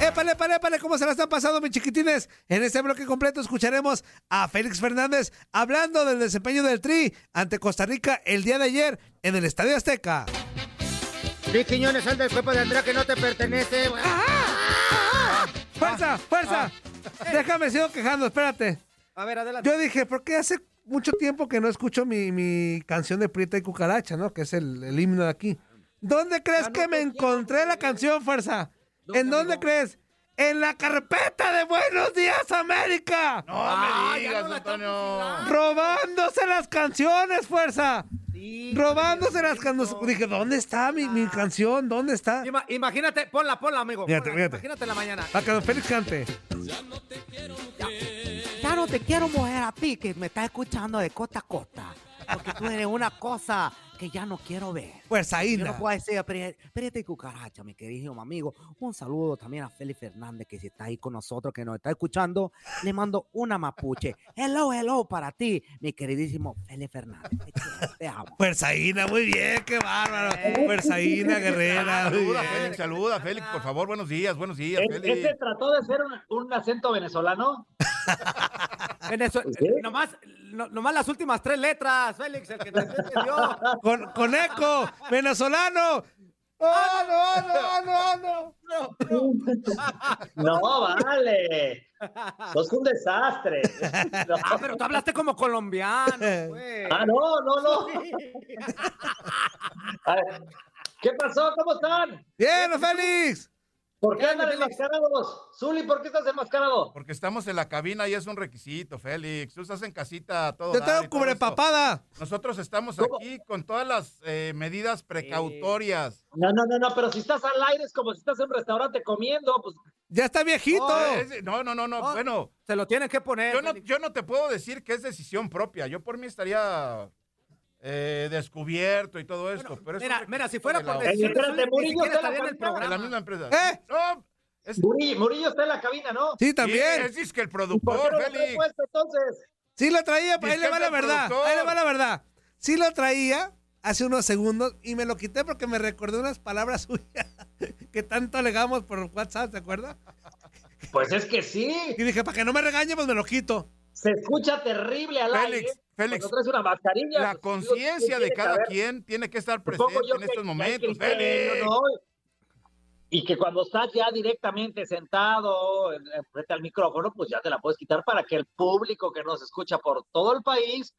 Speaker 3: Épale, épale, épale, ¿cómo se la están pasando, mis chiquitines? En este bloque completo escucharemos a Félix Fernández hablando del desempeño del Tri ante Costa Rica el día de ayer en el Estadio Azteca.
Speaker 4: Luis Quiñones, sal del cuerpo de Andrea que no te pertenece.
Speaker 3: ¡Fuerza, fuerza! Déjame, sigo quejando, espérate.
Speaker 4: A ver, adelante.
Speaker 3: Yo dije, ¿por qué hace mucho tiempo que no escucho mi, mi canción de Prieta y Cucaracha, ¿no? Que es el, el himno de aquí. ¿Dónde crees que me encontré la canción, fuerza? ¿En dónde crees? En la carpeta de Buenos Días América.
Speaker 5: No
Speaker 4: Ah,
Speaker 5: me digas, Antonio.
Speaker 3: Robándose las canciones, fuerza. Robándose las canciones. Dije, ¿dónde está mi, mi canción? ¿Dónde está?
Speaker 4: Ima- imagínate, ponla, ponla, amigo.
Speaker 3: Fíjate,
Speaker 4: ponla,
Speaker 3: fíjate.
Speaker 4: Imagínate la mañana.
Speaker 3: Para que don Félix cante.
Speaker 13: Ya no te quiero mujer a ti que me estás escuchando de costa a costa. Porque tú eres una cosa
Speaker 4: que ya no quiero ver.
Speaker 3: Pues ahí
Speaker 4: no puedo decir, "Pri- espérate cucaracha, mi querido amigo. Un saludo también a Félix Fernández, que si está ahí con nosotros, que nos está escuchando. Le mando una mapuche. Hello, hello para ti, mi queridísimo Félix Fernández. Te quiero, te amo.
Speaker 3: Fuerzaína, muy bien, qué bárbaro. Fuerzaína, guerrera.
Speaker 5: Saluda. Félix, saluda, Félix, por favor, buenos días, buenos días,
Speaker 13: ¿E-
Speaker 5: Félix.
Speaker 13: ¿Ese trató de ser un, un acento venezolano?
Speaker 4: Eh, nomás, no- nomás las últimas tres letras, Félix, el que te entendió.
Speaker 3: Con, con eco, venezolano. ¡Oh, no, no, no, no!
Speaker 13: No, vale. Sos un desastre. No.
Speaker 4: Ah, pero tú hablaste como colombiano, güey.
Speaker 13: Ah, no, no, no. A ver, ¿Qué pasó? ¿Cómo están?
Speaker 3: ¡Bien, Félix!
Speaker 13: ¿Por qué andan enmascarados? Zuli, ¿por qué estás enmascarado?
Speaker 5: Porque estamos en la cabina y es un requisito, Félix. Tú estás en casita todo. Dar
Speaker 3: tengo cubrepapada.
Speaker 5: Nosotros estamos aquí con todas las eh, medidas precautorias.
Speaker 13: No, no, no, no, pero si estás al aire es como si estás en un restaurante comiendo, pues
Speaker 3: Ya está viejito.
Speaker 5: No, es- no, no, no, no, bueno.
Speaker 4: Se lo tienes que poner.
Speaker 5: Yo no, yo no te puedo decir que es decisión propia. Yo por mí estaría eh, descubierto y todo esto. pero
Speaker 4: Mira, mira, si fuera por decisión,
Speaker 13: espérate, Murillo está en la
Speaker 4: estaría en el
Speaker 13: cabina.
Speaker 5: de la
Speaker 4: programa.
Speaker 5: misma empresa.
Speaker 3: ¿Eh?
Speaker 5: No, es,
Speaker 13: Murillo, Murillo está en la cabina, ¿no?
Speaker 3: Sí, también.
Speaker 5: es, es que el
Speaker 13: ¿Por qué
Speaker 5: productor,
Speaker 13: no
Speaker 5: Félix.
Speaker 13: puesto entonces?
Speaker 3: Sí lo traía, pero ahí le va la verdad.
Speaker 5: productor.
Speaker 3: Ahí le va la verdad. Sí lo traía hace unos segundos y me lo quité porque me recordé unas palabras suyas que tanto alegamos por WhatsApp, ¿te acuerdas?
Speaker 13: Pues es que sí.
Speaker 3: Y dije, para que no me regañe, pues me lo quito.
Speaker 13: Se escucha terrible al
Speaker 5: Félix,
Speaker 13: aire.
Speaker 5: Félix,
Speaker 13: una mascarilla.
Speaker 5: La
Speaker 13: pues,
Speaker 5: conciencia
Speaker 13: ¿quién
Speaker 5: de cada quien tiene que estar
Speaker 13: Supongo
Speaker 5: presente en estos
Speaker 13: que
Speaker 5: momentos, Félix.
Speaker 13: ¿no? Y que cuando estás ya directamente sentado en- en- frente al micrófono, pues ya te la puedes quitar para que el público que nos escucha por todo el país,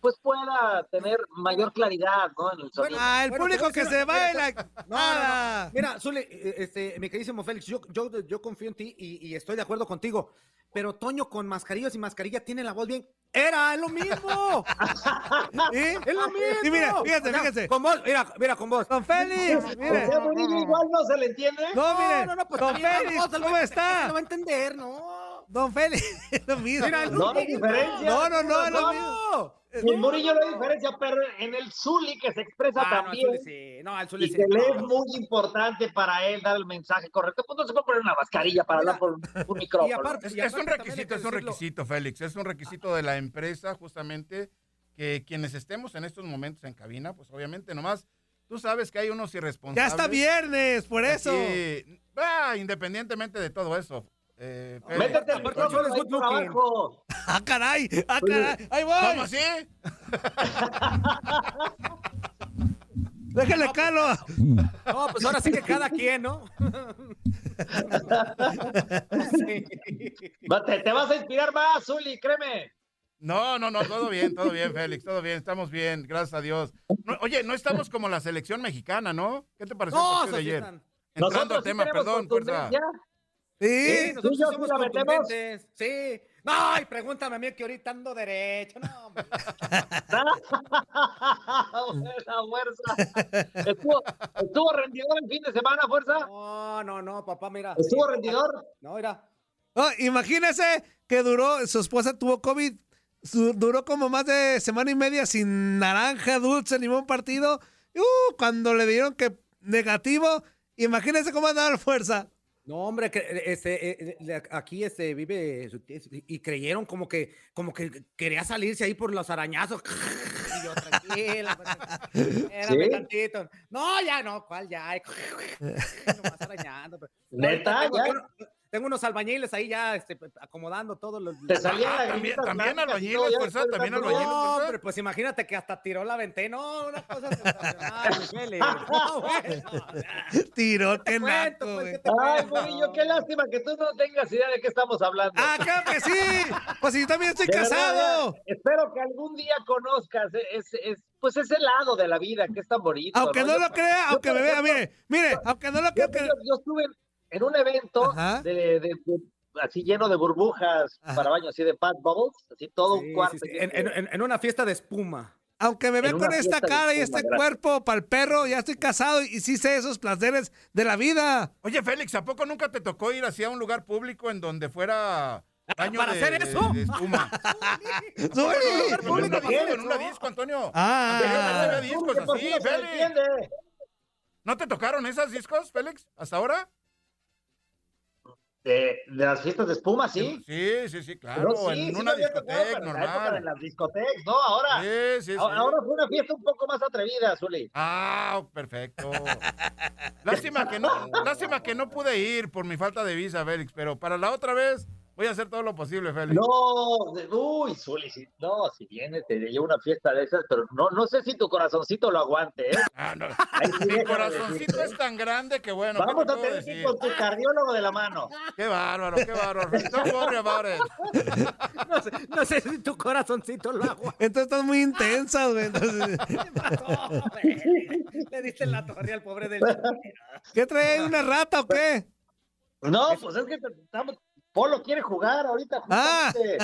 Speaker 13: pues pueda tener mayor claridad, ¿no? En el sonido.
Speaker 3: Ah, el
Speaker 4: Bueno,
Speaker 3: público que se va
Speaker 4: mira,
Speaker 3: en la...
Speaker 4: No, no, no. Mira, Zule, eh, este, mi queridísimo Félix, yo, yo, yo confío en ti y, y estoy de acuerdo contigo. Pero Toño con mascarillas y mascarilla tiene la voz bien. ¡Era! ¡Es lo mismo! ¡Es lo mismo!
Speaker 3: Y mira, fíjate,
Speaker 4: O
Speaker 3: fíjate.
Speaker 4: Con vos, mira, mira, con vos.
Speaker 3: Don Félix,
Speaker 13: O
Speaker 3: mire.
Speaker 13: sea, Murillo igual no se le entiende.
Speaker 3: No, mire.
Speaker 4: no, no, pues
Speaker 3: Don Félix, ¿cómo está?
Speaker 4: No va a entender, no.
Speaker 3: Don Félix, es lo mismo.
Speaker 4: Mira,
Speaker 13: No hay diferencia.
Speaker 3: No, no, no, es lo
Speaker 13: No.
Speaker 3: mismo.
Speaker 13: En Murillo no hay diferencia, pero en el Zuli que se expresa
Speaker 4: Ah, no, el
Speaker 13: también.
Speaker 4: Zuli sí. No, el Zuli
Speaker 13: y
Speaker 4: sí.
Speaker 13: que le es
Speaker 4: No.
Speaker 13: muy importante para él dar el mensaje correcto, pues no se puede poner una mascarilla para hablar por un, un micrófono.
Speaker 4: Y aparte-
Speaker 5: Es,
Speaker 4: y
Speaker 5: es un
Speaker 4: aparte también hay
Speaker 5: requisito,
Speaker 4: que
Speaker 5: es un requisito, Félix. Es un requisito de la empresa, justamente, que quienes estemos en estos momentos en cabina, pues obviamente nomás, tú sabes que hay unos irresponsables.
Speaker 3: Ya está viernes, por eso.
Speaker 5: Aquí, ah, independientemente de todo eso. Eh.
Speaker 13: Métete al abajo.
Speaker 3: Ah, caray, ah, caray. Ahí voy.
Speaker 5: ¿Cómo así?
Speaker 3: Déjale calo.
Speaker 4: No, pues ahora sí que cada quien, ¿no? Sí.
Speaker 13: Te, te vas a inspirar más, Zuli, créeme.
Speaker 5: No, no, no, todo bien, todo bien, Félix, todo bien, estamos bien, gracias a Dios. No, oye, no estamos como la selección mexicana, ¿no? ¿Qué te pareció el
Speaker 4: No,
Speaker 5: partido de ayer? Entrando
Speaker 13: Nosotros
Speaker 5: al tema, perdón, fuerza.
Speaker 3: Sí.
Speaker 4: Sí, nosotros
Speaker 13: ¿Tú y yo
Speaker 4: sí somos contundentes. Sí. No, y pregúntame a mí que ahorita ando derecho. No, hombre.
Speaker 13: Buena fuerza. Estuvo, estuvo rendidor el fin de semana, fuerza.
Speaker 4: no, no, no, papá, mira.
Speaker 13: Estuvo
Speaker 4: Sí,
Speaker 13: rendidor.
Speaker 4: No, mira.
Speaker 3: Oh, imagínese que duró, su esposa tuvo COVID, su- duró como más de semana y media sin naranja, dulce, ningún partido. Uh, cuando le dieron que negativo, imagínese cómo andaba la fuerza.
Speaker 4: No, hombre, eh, este, eh, aquí este, vive y creyeron como que, como que quería salirse ahí por los arañazos. Y yo, tranquila, pues, espérame
Speaker 13: ¿Sí?
Speaker 4: tantito. No, ya no, ¿cuál ya? Nomás arañando. pues. No,
Speaker 13: ¿Neta? ¿Ya?
Speaker 4: Tengo, unos albañiles ahí ya este, acomodando todo. Los,
Speaker 13: Te salían
Speaker 5: Ah,
Speaker 13: las
Speaker 5: también, también albañiles,
Speaker 13: de
Speaker 5: también albañiles,
Speaker 4: No, hombre, pues imagínate que hasta tiró la ventana. No, una cosa sensacional. No, bueno.
Speaker 3: Tiró, qué
Speaker 4: cuento, pues,
Speaker 3: güey.
Speaker 4: ¿qué te
Speaker 13: Ay,
Speaker 4: cuento?
Speaker 13: Murillo, qué lástima que tú no tengas idea de qué estamos hablando.
Speaker 3: Ah, claro que sí. Pues yo también estoy
Speaker 13: De
Speaker 3: casado.
Speaker 13: espero que algún día conozcas e- es, pues ese lado de la vida que es tan bonito.
Speaker 3: Aunque no lo crea, aunque me vea, mire, mire, aunque no lo
Speaker 13: Yo,
Speaker 3: crea que...
Speaker 13: yo- yo estuve en un evento de, de- de- así lleno de burbujas
Speaker 3: Ajá.
Speaker 13: para baño, así de Pat Bubbles, así todo
Speaker 4: Sí,
Speaker 13: un cuarto.
Speaker 4: sí, En,
Speaker 13: de-
Speaker 4: en- en- en una fiesta de espuma.
Speaker 3: Aunque me vea
Speaker 13: En
Speaker 3: con esta cara y este
Speaker 13: gracias.
Speaker 3: cuerpo para el perro, ya estoy casado y sí sé esos placeres de la vida.
Speaker 5: Oye, Félix, ¿a poco nunca te tocó ir hacia un lugar público en donde fuera Baño
Speaker 4: ¿Para
Speaker 5: de-
Speaker 4: hacer eso?
Speaker 5: de espuma. En una disco, en una disco, Antonio.
Speaker 3: Ah.
Speaker 13: No
Speaker 5: Félix. ¿No te tocaron esas discos, Félix, hasta ahora?
Speaker 13: De, de las fiestas de espuma, sí.
Speaker 5: Sí, sí, sí, claro.
Speaker 13: No, sí,
Speaker 5: en
Speaker 13: sí
Speaker 5: una discoteca
Speaker 13: pero en la época de
Speaker 5: normal.
Speaker 13: las discotecas, ¿no? Ahora.
Speaker 5: Sí, sí, sí.
Speaker 13: a- Ahora fue una fiesta un poco más atrevida, Zuli.
Speaker 5: Ah, perfecto. Lástima que no, lástima que no pude ir por mi falta de visa, Félix, pero para la otra vez voy a hacer todo lo posible, Félix.
Speaker 13: No, de- uy, Zuli, si, no, si viene, te llevo una fiesta de esas, pero no, no sé si tu corazoncito lo aguante, ¿eh?
Speaker 5: Ah, no.
Speaker 13: Sí
Speaker 5: Mi corazoncito es tan grande que bueno. ¿qué
Speaker 13: Vamos a tener que ir con tu cardiólogo de la mano.
Speaker 5: Qué bárbaro, qué bárbaro. Don't worry about it.
Speaker 4: No sé, no sé si tu corazoncito lo aguanta.
Speaker 3: Entonces estás muy intensas, güey. Entonces,
Speaker 4: Le diste la torre al pobre del.
Speaker 3: ¿Qué trae? ¿Una rata o qué?
Speaker 13: No, pues es que te- estamos. Polo quiere jugar ahorita.
Speaker 3: Ah.
Speaker 13: justamente.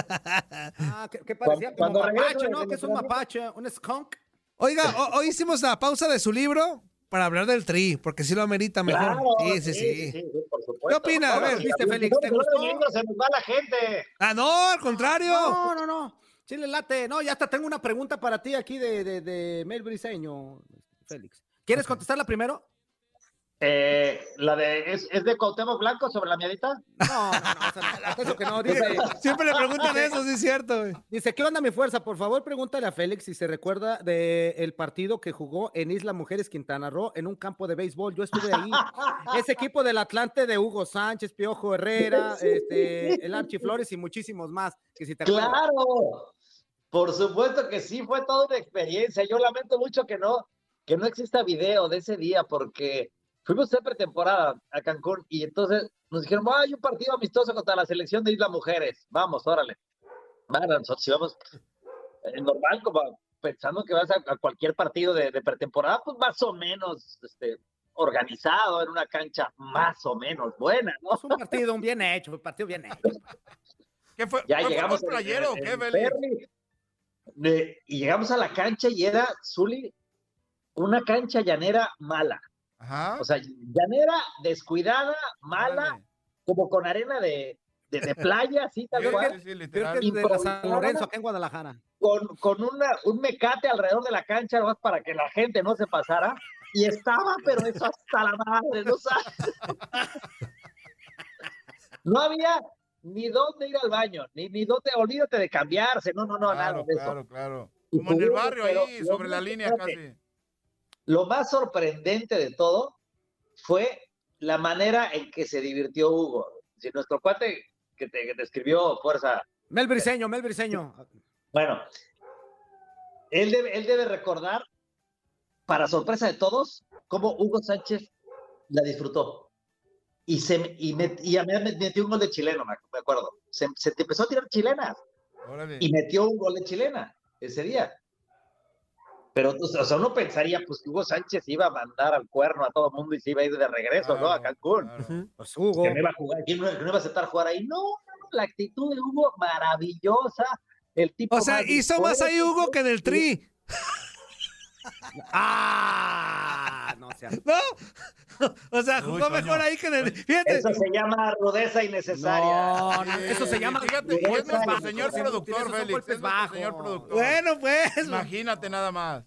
Speaker 4: Ah, ¿qué, qué parecía?
Speaker 13: Cuando-
Speaker 4: Como
Speaker 13: cuando
Speaker 4: mapache, ¿no? Que es un mapache, un skunk.
Speaker 3: Oiga, ho- hoy hicimos la pausa de su libro para hablar del tri, porque sí lo amerita mejor.
Speaker 13: Claro,
Speaker 3: sí, sí, sí.
Speaker 13: sí, por supuesto.
Speaker 3: ¿Qué opina? A ver.
Speaker 4: ¿Viste, Félix? ¿Te gustó?
Speaker 13: Se nos va la gente.
Speaker 3: Ah, no, al contrario.
Speaker 4: No, no, no. Sí le late. No, ya hasta tengo una pregunta para ti aquí de, de, de Mel Briseño, Félix. ¿Quieres contestarla primero?
Speaker 13: Eh, la de, ¿es, ¿Es de Cuauhtémoc Blanco sobre la miadita?
Speaker 4: No, no, no. o sea, eso que no. Dice,
Speaker 3: Siempre le preguntan eso, sí es cierto, güey.
Speaker 4: dice, ¿qué onda mi fuerza? Por favor, pregúntale a Félix si se recuerda del partido que jugó en Isla Mujeres Quintana Roo en un campo de béisbol. Yo estuve ahí. Ese equipo del Atlante de Hugo Sánchez, Piojo Herrera, este, el Archie Flores y muchísimos más. Que si te acuerdas.
Speaker 13: Claro, por supuesto que sí, fue toda una experiencia. Yo lamento mucho que no, que no exista video de ese día porque fuimos de pretemporada a Cancún y entonces nos dijeron, "Ah, hay un partido amistoso contra la selección de Isla Mujeres. Vamos, órale. Bueno, nosotros íbamos eh, normal, como pensando que vas a, a cualquier partido de, de pretemporada, pues más o menos este, organizado en una cancha más o menos buena, ¿no?
Speaker 4: Es un partido un bien hecho, un partido bien hecho.
Speaker 5: ¿Qué fue?
Speaker 13: Ya
Speaker 5: ¿Fue
Speaker 13: llegamos
Speaker 5: playero
Speaker 13: en-
Speaker 5: qué.
Speaker 13: De- y llegamos a la cancha y era, Zuli, una cancha llanera mala.
Speaker 5: Ajá.
Speaker 13: O sea, llanera descuidada, mala, como con arena de, de, de playa, así tal cual.
Speaker 5: sí, literal.
Speaker 4: de la San Lorenzo acá en Guadalajara.
Speaker 13: Con, con una, un mecate alrededor de la cancha, nomás para que la gente no se pasara. Y estaba, pero eso hasta la madre, ¿no sabes? No había ni dónde ir al baño, ni, ni dónde, olvídate de cambiarse, no, no, no, nada
Speaker 5: Claro,
Speaker 13: de eso.
Speaker 5: claro, Como en el barrio
Speaker 13: pero
Speaker 5: ahí, sobre la línea
Speaker 13: espérate,
Speaker 5: casi.
Speaker 13: Lo más sorprendente de todo fue la manera en que se divirtió Hugo. Si nuestro cuate que te, que te escribió Fuerza,
Speaker 4: Mel Briseño, Mel Briseño.
Speaker 13: bueno, él debe, él debe recordar, para sorpresa de todos, cómo Hugo Sánchez la disfrutó. Y, se, y, met- y a mí me metió un gol de chileno, me acuerdo. Se, se te empezó a tirar chilenas
Speaker 5: Órale.
Speaker 13: y metió un gol de chilena ese día. Pero o sea, uno pensaría pues que Hugo Sánchez iba a mandar al cuerno a todo el mundo y se iba a ir de regreso, ¿no? A Cancún.
Speaker 5: claro.
Speaker 4: Pues Hugo.
Speaker 13: Que no iba a jugar, que no, que no iba a aceptar jugar ahí. No, no, no, la actitud de Hugo maravillosa. El tipo
Speaker 3: O sea,
Speaker 13: más
Speaker 3: hizo más ahí. Hugo que en el tri.
Speaker 4: Ah, no sea.
Speaker 3: ¿No? O sea, jugó mejor ahí que en el. Fíjate.
Speaker 13: Eso se llama rudeza innecesaria.
Speaker 4: No, no, eso se llama.
Speaker 5: Fíjate,
Speaker 13: golpes
Speaker 5: señor productor, Félix. Es nuestro señor productor.
Speaker 3: Bueno, pues.
Speaker 5: Imagínate nada más.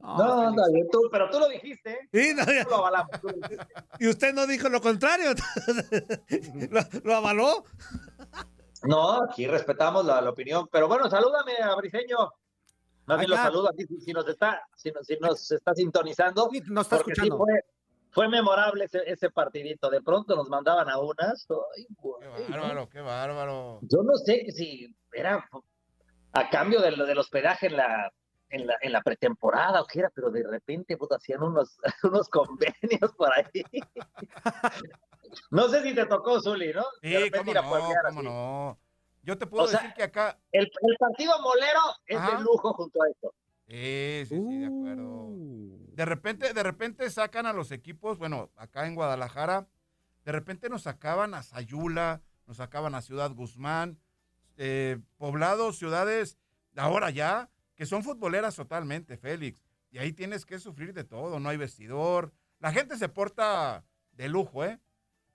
Speaker 13: No, no, tú, pero tú lo dijiste. ¿eh?
Speaker 3: Sí, no, ya-
Speaker 13: Tú lo avalamos, tú lo dijiste.
Speaker 3: y usted no dijo lo contrario. lo, lo avaló.
Speaker 13: No, aquí respetamos la, la opinión. Pero bueno, salúdame a Briseño. Más bien lo aquí si, si nos está, si, nos- si nos está sintonizando.
Speaker 4: Sí, Nos está
Speaker 13: porque sí
Speaker 4: escuchando.
Speaker 13: fue, fue memorable ese, ese partidito. De pronto nos mandaban a unas. Ay, güey,
Speaker 5: Qué bárbaro, qué bárbaro.
Speaker 13: Yo no sé si era a cambio del, del hospedaje en la, en la, en la pretemporada o qué era, pero de repente puta, hacían unos, unos convenios por ahí. no sé si te tocó, Zuli, ¿no? De
Speaker 5: Sí,
Speaker 13: repente
Speaker 5: cómo
Speaker 13: ir a
Speaker 5: no, cómo
Speaker 13: así.
Speaker 5: no. Yo te puedo
Speaker 13: O sea,
Speaker 5: decir que acá.
Speaker 13: El, el partido molero es
Speaker 5: Ajá.
Speaker 13: de lujo junto a esto.
Speaker 5: Sí, sí, sí, de acuerdo. De repente, de repente sacan a los equipos, bueno, acá en Guadalajara, de repente nos sacaban a Sayula, nos sacaban a Ciudad Guzmán, eh, poblados, ciudades, ahora ya, que son futboleras totalmente, Félix. Y ahí tienes que sufrir de todo, no hay vestidor. La gente se porta de lujo, ¿eh?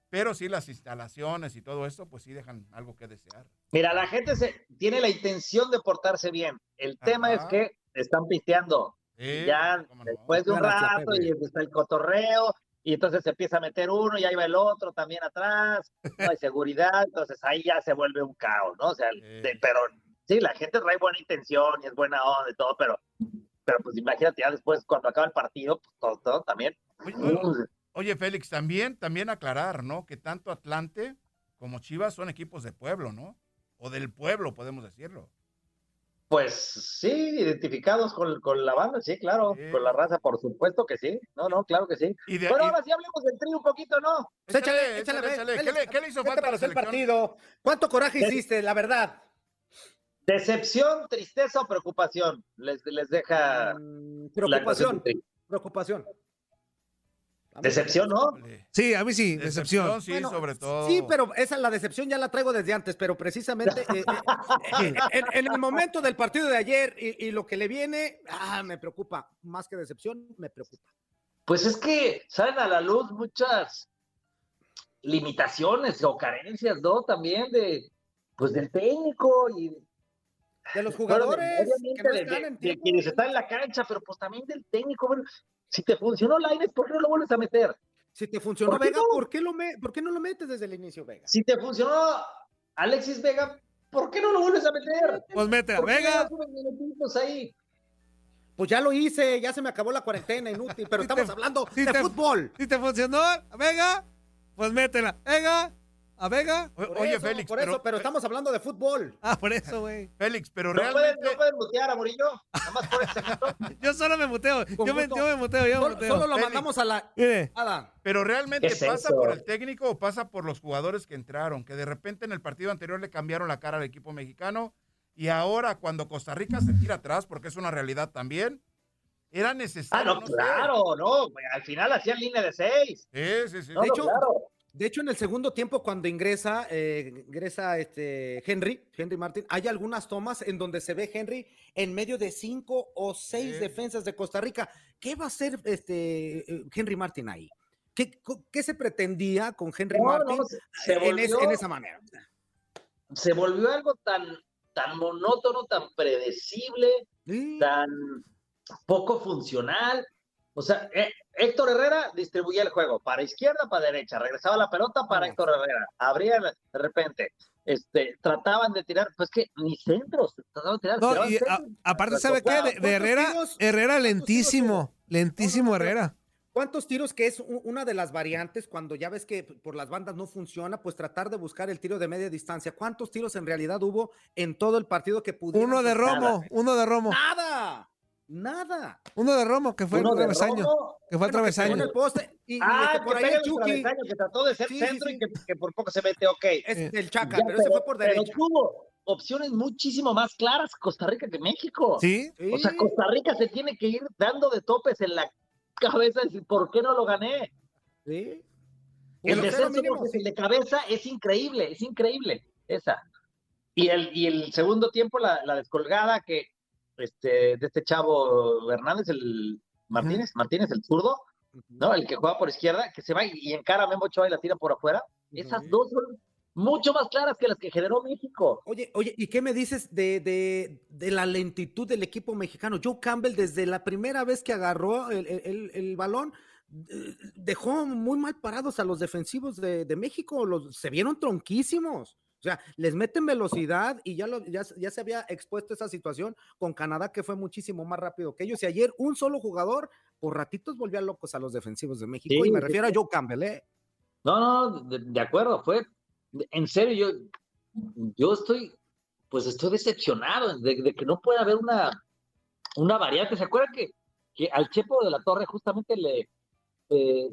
Speaker 5: pero sí las instalaciones y todo esto, pues sí dejan algo que desear.
Speaker 13: Mira, la gente se, tiene la intención de portarse bien. El tema es que están pisteando.
Speaker 5: Sí,
Speaker 13: ya
Speaker 5: no.
Speaker 13: después de un rato y está el cotorreo y entonces se empieza a meter uno y ahí va el otro también atrás, no hay seguridad, entonces ahí ya se vuelve un caos, ¿no? O sea, de- pero sí, la gente trae buena intención y es buena onda y todo, pero, pero pues imagínate ya después cuando acaba el partido, pues todo, todo también.
Speaker 5: Oye, Félix, también, también aclarar, ¿no? Que tanto Atlante como Chivas son equipos de pueblo, ¿no? O del pueblo, podemos decirlo.
Speaker 13: Pues sí, identificados con, con la banda, sí, claro, con la raza, por supuesto que sí, no, no, claro que sí.
Speaker 5: Y de-
Speaker 13: Pero
Speaker 5: y-
Speaker 13: ahora sí hablemos del trío un poquito, ¿no?
Speaker 4: Pues échale, échale,
Speaker 5: échale, ¿Qué le- qué le hizo
Speaker 4: ¿qué
Speaker 5: falta
Speaker 4: te
Speaker 5: a la
Speaker 4: pareció el partido? ¿Cuánto coraje hiciste, la verdad?
Speaker 13: Decepción, tristeza o preocupación les, les deja
Speaker 4: Mm,
Speaker 13: la
Speaker 4: Preocupación, preocupación.
Speaker 13: Decepción, ¿no?
Speaker 3: Sí, a mí sí, decepción.
Speaker 5: sí,
Speaker 4: Bueno,
Speaker 5: sobre todo.
Speaker 4: Sí, pero esa la decepción ya la traigo desde antes, pero precisamente eh, eh, eh, en, en el momento del partido de ayer y, y lo que le viene, ah, me preocupa. Más que decepción, me preocupa.
Speaker 13: Pues es que salen a la luz muchas limitaciones o carencias, ¿no? También de, pues del técnico y
Speaker 4: De los
Speaker 13: Bueno,
Speaker 4: jugadores
Speaker 13: obviamente
Speaker 4: que no
Speaker 13: de-
Speaker 4: están
Speaker 13: de-
Speaker 4: en
Speaker 13: de
Speaker 4: tiempo.
Speaker 13: quienes están en la cancha, pero pues también del técnico. Bueno, si te funcionó Lainez, ¿por qué no lo vuelves a meter?
Speaker 4: Si te funcionó
Speaker 13: ¿Por qué
Speaker 4: Vega,
Speaker 13: no?
Speaker 4: ¿por, qué lo me- ¿por qué no lo metes desde el inicio, Vega?
Speaker 13: Si te funcionó Alexis Vega, ¿por qué no lo vuelves a meter?
Speaker 3: Pues mete a
Speaker 13: ¿Por qué
Speaker 3: Vega.
Speaker 13: ahí?
Speaker 4: Pues ya lo hice, ya se me acabó la cuarentena, inútil, pero estamos hablando
Speaker 3: Si
Speaker 4: de
Speaker 3: te-
Speaker 4: fútbol.
Speaker 3: Si te funcionó, Vega, pues métela. Vega, a Vega.
Speaker 5: O-
Speaker 4: Por
Speaker 5: Oye,
Speaker 4: eso,
Speaker 5: Félix,
Speaker 4: por
Speaker 5: pero,
Speaker 4: eso, pero estamos hablando de fútbol.
Speaker 3: Ah, por eso, güey.
Speaker 5: Félix, pero
Speaker 13: ¿No pueden,
Speaker 5: realmente.
Speaker 13: ¿No pueden mutear a Murillo? Nada más por ese.
Speaker 3: Yo solo me muteo. Yo me, yo me muteo, yo me
Speaker 4: Solo,
Speaker 3: muteo.
Speaker 4: solo lo
Speaker 5: Félix.
Speaker 4: mandamos a la...
Speaker 3: Mire.
Speaker 5: Pero realmente
Speaker 13: ¿Qué es
Speaker 5: pasa
Speaker 13: eso?
Speaker 5: por el técnico o pasa por los jugadores que entraron, que de repente en el partido anterior le cambiaron la cara al equipo mexicano y ahora cuando Costa Rica se tira atrás, porque es una realidad también, era
Speaker 13: Ah,
Speaker 5: necesario.
Speaker 13: no,
Speaker 5: sé.
Speaker 13: claro, no. Al final hacían línea de seis.
Speaker 5: Sí, sí, sí.
Speaker 13: No,
Speaker 4: De
Speaker 13: no,
Speaker 4: hecho,
Speaker 13: claro.
Speaker 4: De hecho, en el segundo tiempo, cuando ingresa, eh, ingresa este Henry, Henry Martin, hay algunas tomas en donde se ve Henry en medio de cinco o seis
Speaker 5: Sí.
Speaker 4: defensas de Costa Rica. ¿Qué va a hacer este eh, Henry Martin ahí? ¿Qué, qué se pretendía con Henry
Speaker 13: No,
Speaker 4: Martin
Speaker 13: no, se- se
Speaker 4: en, es-
Speaker 13: volvió-
Speaker 4: en esa manera?
Speaker 13: se volvió algo tan, tan monótono, tan predecible,
Speaker 4: Sí.
Speaker 13: tan poco funcional. O sea, eh, Héctor Herrera distribuía el juego para izquierda, para derecha, regresaba la pelota para Héctor Herrera, abría de repente, este, trataban de tirar, pues que ni centros, trataban de tirar.
Speaker 3: no,
Speaker 13: tiraban
Speaker 3: y a-
Speaker 13: centros.
Speaker 3: aparte, ¿sabe qué? De, de
Speaker 4: ¿Cuántos
Speaker 3: Herrera,
Speaker 4: tiros?
Speaker 3: Herrera
Speaker 4: ¿Cuántos
Speaker 3: lentísimo. Lentísimo
Speaker 4: No, no, pero-
Speaker 3: Herrera.
Speaker 4: ¿Cuántos tiros que es una de las variantes cuando ya ves que por las bandas no funciona, pues tratar de buscar el tiro de media distancia? ¿Cuántos tiros en realidad hubo en todo el partido que pudieron?
Speaker 3: Uno de? Romo, uno de Romo.
Speaker 4: Nada, nada.
Speaker 3: Uno de Romo, que fue
Speaker 13: Uno
Speaker 3: el travesaño.
Speaker 13: Romo.
Speaker 3: Que fue el
Speaker 4: que
Speaker 3: travesaño.
Speaker 4: el poste y, y,
Speaker 13: Ah,
Speaker 4: por
Speaker 13: que
Speaker 4: ahí el Chucky,
Speaker 13: travesaño, que trató de ser
Speaker 4: Sí,
Speaker 13: centro
Speaker 4: sí.
Speaker 13: y que, que por poco se mete, ok.
Speaker 4: es
Speaker 3: Sí.
Speaker 4: el Chaca,
Speaker 13: Ya,
Speaker 4: pero ese fue por
Speaker 13: pero
Speaker 4: derecha.
Speaker 13: tuvo opciones muchísimo más claras Costa Rica que México.
Speaker 3: Sí.
Speaker 13: O sea. Costa Rica se tiene que ir dando de topes en la cabeza y decir, ¿por qué no lo gané?
Speaker 4: Sí.
Speaker 13: El descenso
Speaker 4: mínimo,
Speaker 13: porque
Speaker 4: sí.
Speaker 13: el de cabeza es increíble, es increíble esa. Y el, y el segundo tiempo, la, la descolgada que este, de este chavo Hernández, el Martínez, Martínez, el zurdo, ¿no? El que juega por izquierda, que se va y, encara a Memo Ochoa y la tira por afuera. Esas dos son mucho más claras que las que generó México.
Speaker 4: Oye, oye, ¿y qué me dices de, de- de la lentitud del equipo mexicano? Joe Campbell, desde la primera vez que agarró el, el- el- balón, dejó muy mal parados a los defensivos de, de México. Los, se vieron tronquísimos. O sea, les meten velocidad y ya, lo- ya, ya se había expuesto esa situación con Canadá, que fue muchísimo más rápido que ellos. Y ayer un solo jugador, por ratitos, volvía locos a los defensivos de México.
Speaker 13: Sí,
Speaker 4: y me
Speaker 13: sí,
Speaker 4: refiero a. Joe Campbell, ¿eh?
Speaker 13: No, no, de, de acuerdo, fue, en serio, yo, yo estoy, pues estoy decepcionado de, de que no pueda haber una, una variante. ¿Se acuerdan que, que al Chepo de la Torre justamente le, eh,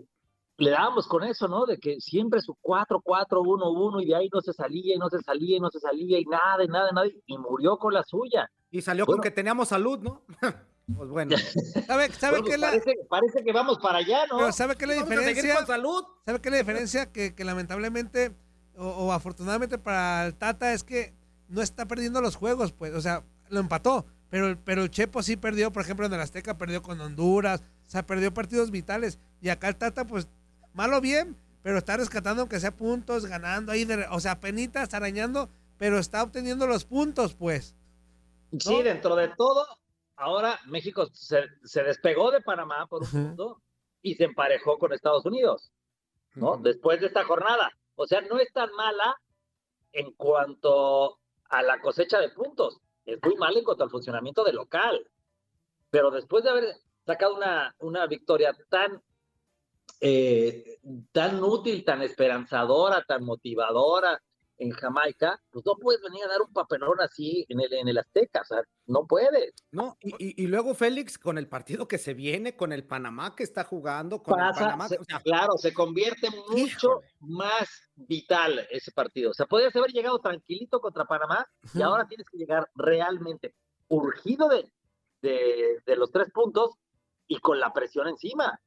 Speaker 13: le dábamos con eso, ¿no? De que siempre su 4-4-1-1 y de ahí no se salía y no se salía y no se salía y nada, y nada, y nada, y murió con la suya.
Speaker 4: Y salió
Speaker 13: Bueno.
Speaker 4: con que teníamos salud, ¿no? pues bueno.
Speaker 3: ¿Sabe, sabe
Speaker 13: Bueno,
Speaker 3: qué la,
Speaker 13: parece, parece que vamos para allá, ¿no?
Speaker 3: pero sabe qué la diferencia?
Speaker 4: con salud.
Speaker 3: ¿Sabe qué la diferencia? Que, que lamentablemente, o, o afortunadamente para el Tata, es que no está perdiendo los juegos, pues, o sea, lo empató, pero, pero el Chepo sí perdió, por ejemplo, en el Azteca perdió con Honduras, o sea, perdió partidos vitales, y acá el Tata, pues, mal o bien, pero está rescatando aunque sea puntos, ganando ahí, de- o sea, penitas, arañando, pero está obteniendo los puntos, pues.
Speaker 13: Sí, dentro de todo, ahora México se, se despegó de Panamá por un punto y se emparejó con Estados Unidos, ¿no? Después de esta jornada. O sea, no es tan mala en cuanto a la cosecha de puntos. Es muy mala en cuanto al funcionamiento del local. Pero después de haber sacado una, una victoria tan, eh, tan útil, tan esperanzadora, tan motivadora en Jamaica, pues no puedes venir a dar un papelón así en el, en el Azteca, o sea, no puedes.
Speaker 4: No, y, y- y luego Félix, con el partido que se viene, con el Panamá que está jugando, con el Panamá.
Speaker 13: se-
Speaker 4: o sea,
Speaker 13: claro, se convierte mucho más vital ese partido. O sea, podrías haber llegado tranquilito contra Panamá y ahora tienes que llegar realmente urgido de, de, de los tres puntos y con la presión encima.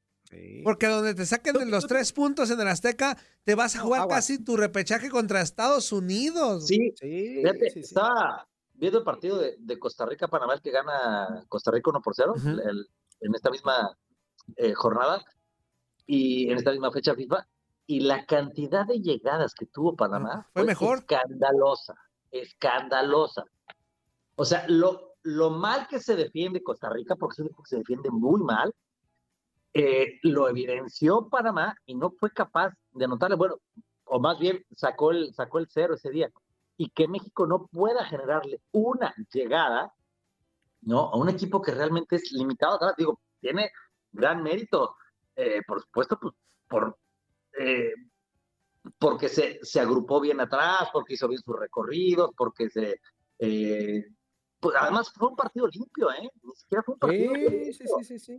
Speaker 3: Porque donde te saquen de los tres puntos en el Azteca, te vas a jugar casi tu repechaje contra Estados Unidos.
Speaker 13: Sí, Fíjate, estaba viendo el partido de, de Costa Rica-Panamá, el que gana Costa Rica 1 por 0 el- en esta misma eh, jornada y en esta misma fecha FIFA. Y la cantidad de llegadas que tuvo Panamá
Speaker 3: fue mejor.
Speaker 13: escandalosa, escandalosa. O sea, lo, lo mal que se defiende Costa Rica, porque es un equipo que se defiende muy mal, eh, lo evidenció Panamá y no fue capaz de anotarle, bueno, o más bien sacó el, sacó el cero ese día. Y que México no pueda generarle una llegada, ¿no? A un equipo que realmente es limitado atrás. Digo, tiene gran mérito, eh, por supuesto, pues, por, eh, porque se, se agrupó bien atrás, porque hizo bien sus recorridos, porque se... pues, además fue un partido limpio, ¿eh? Ni siquiera fue un partido limpio.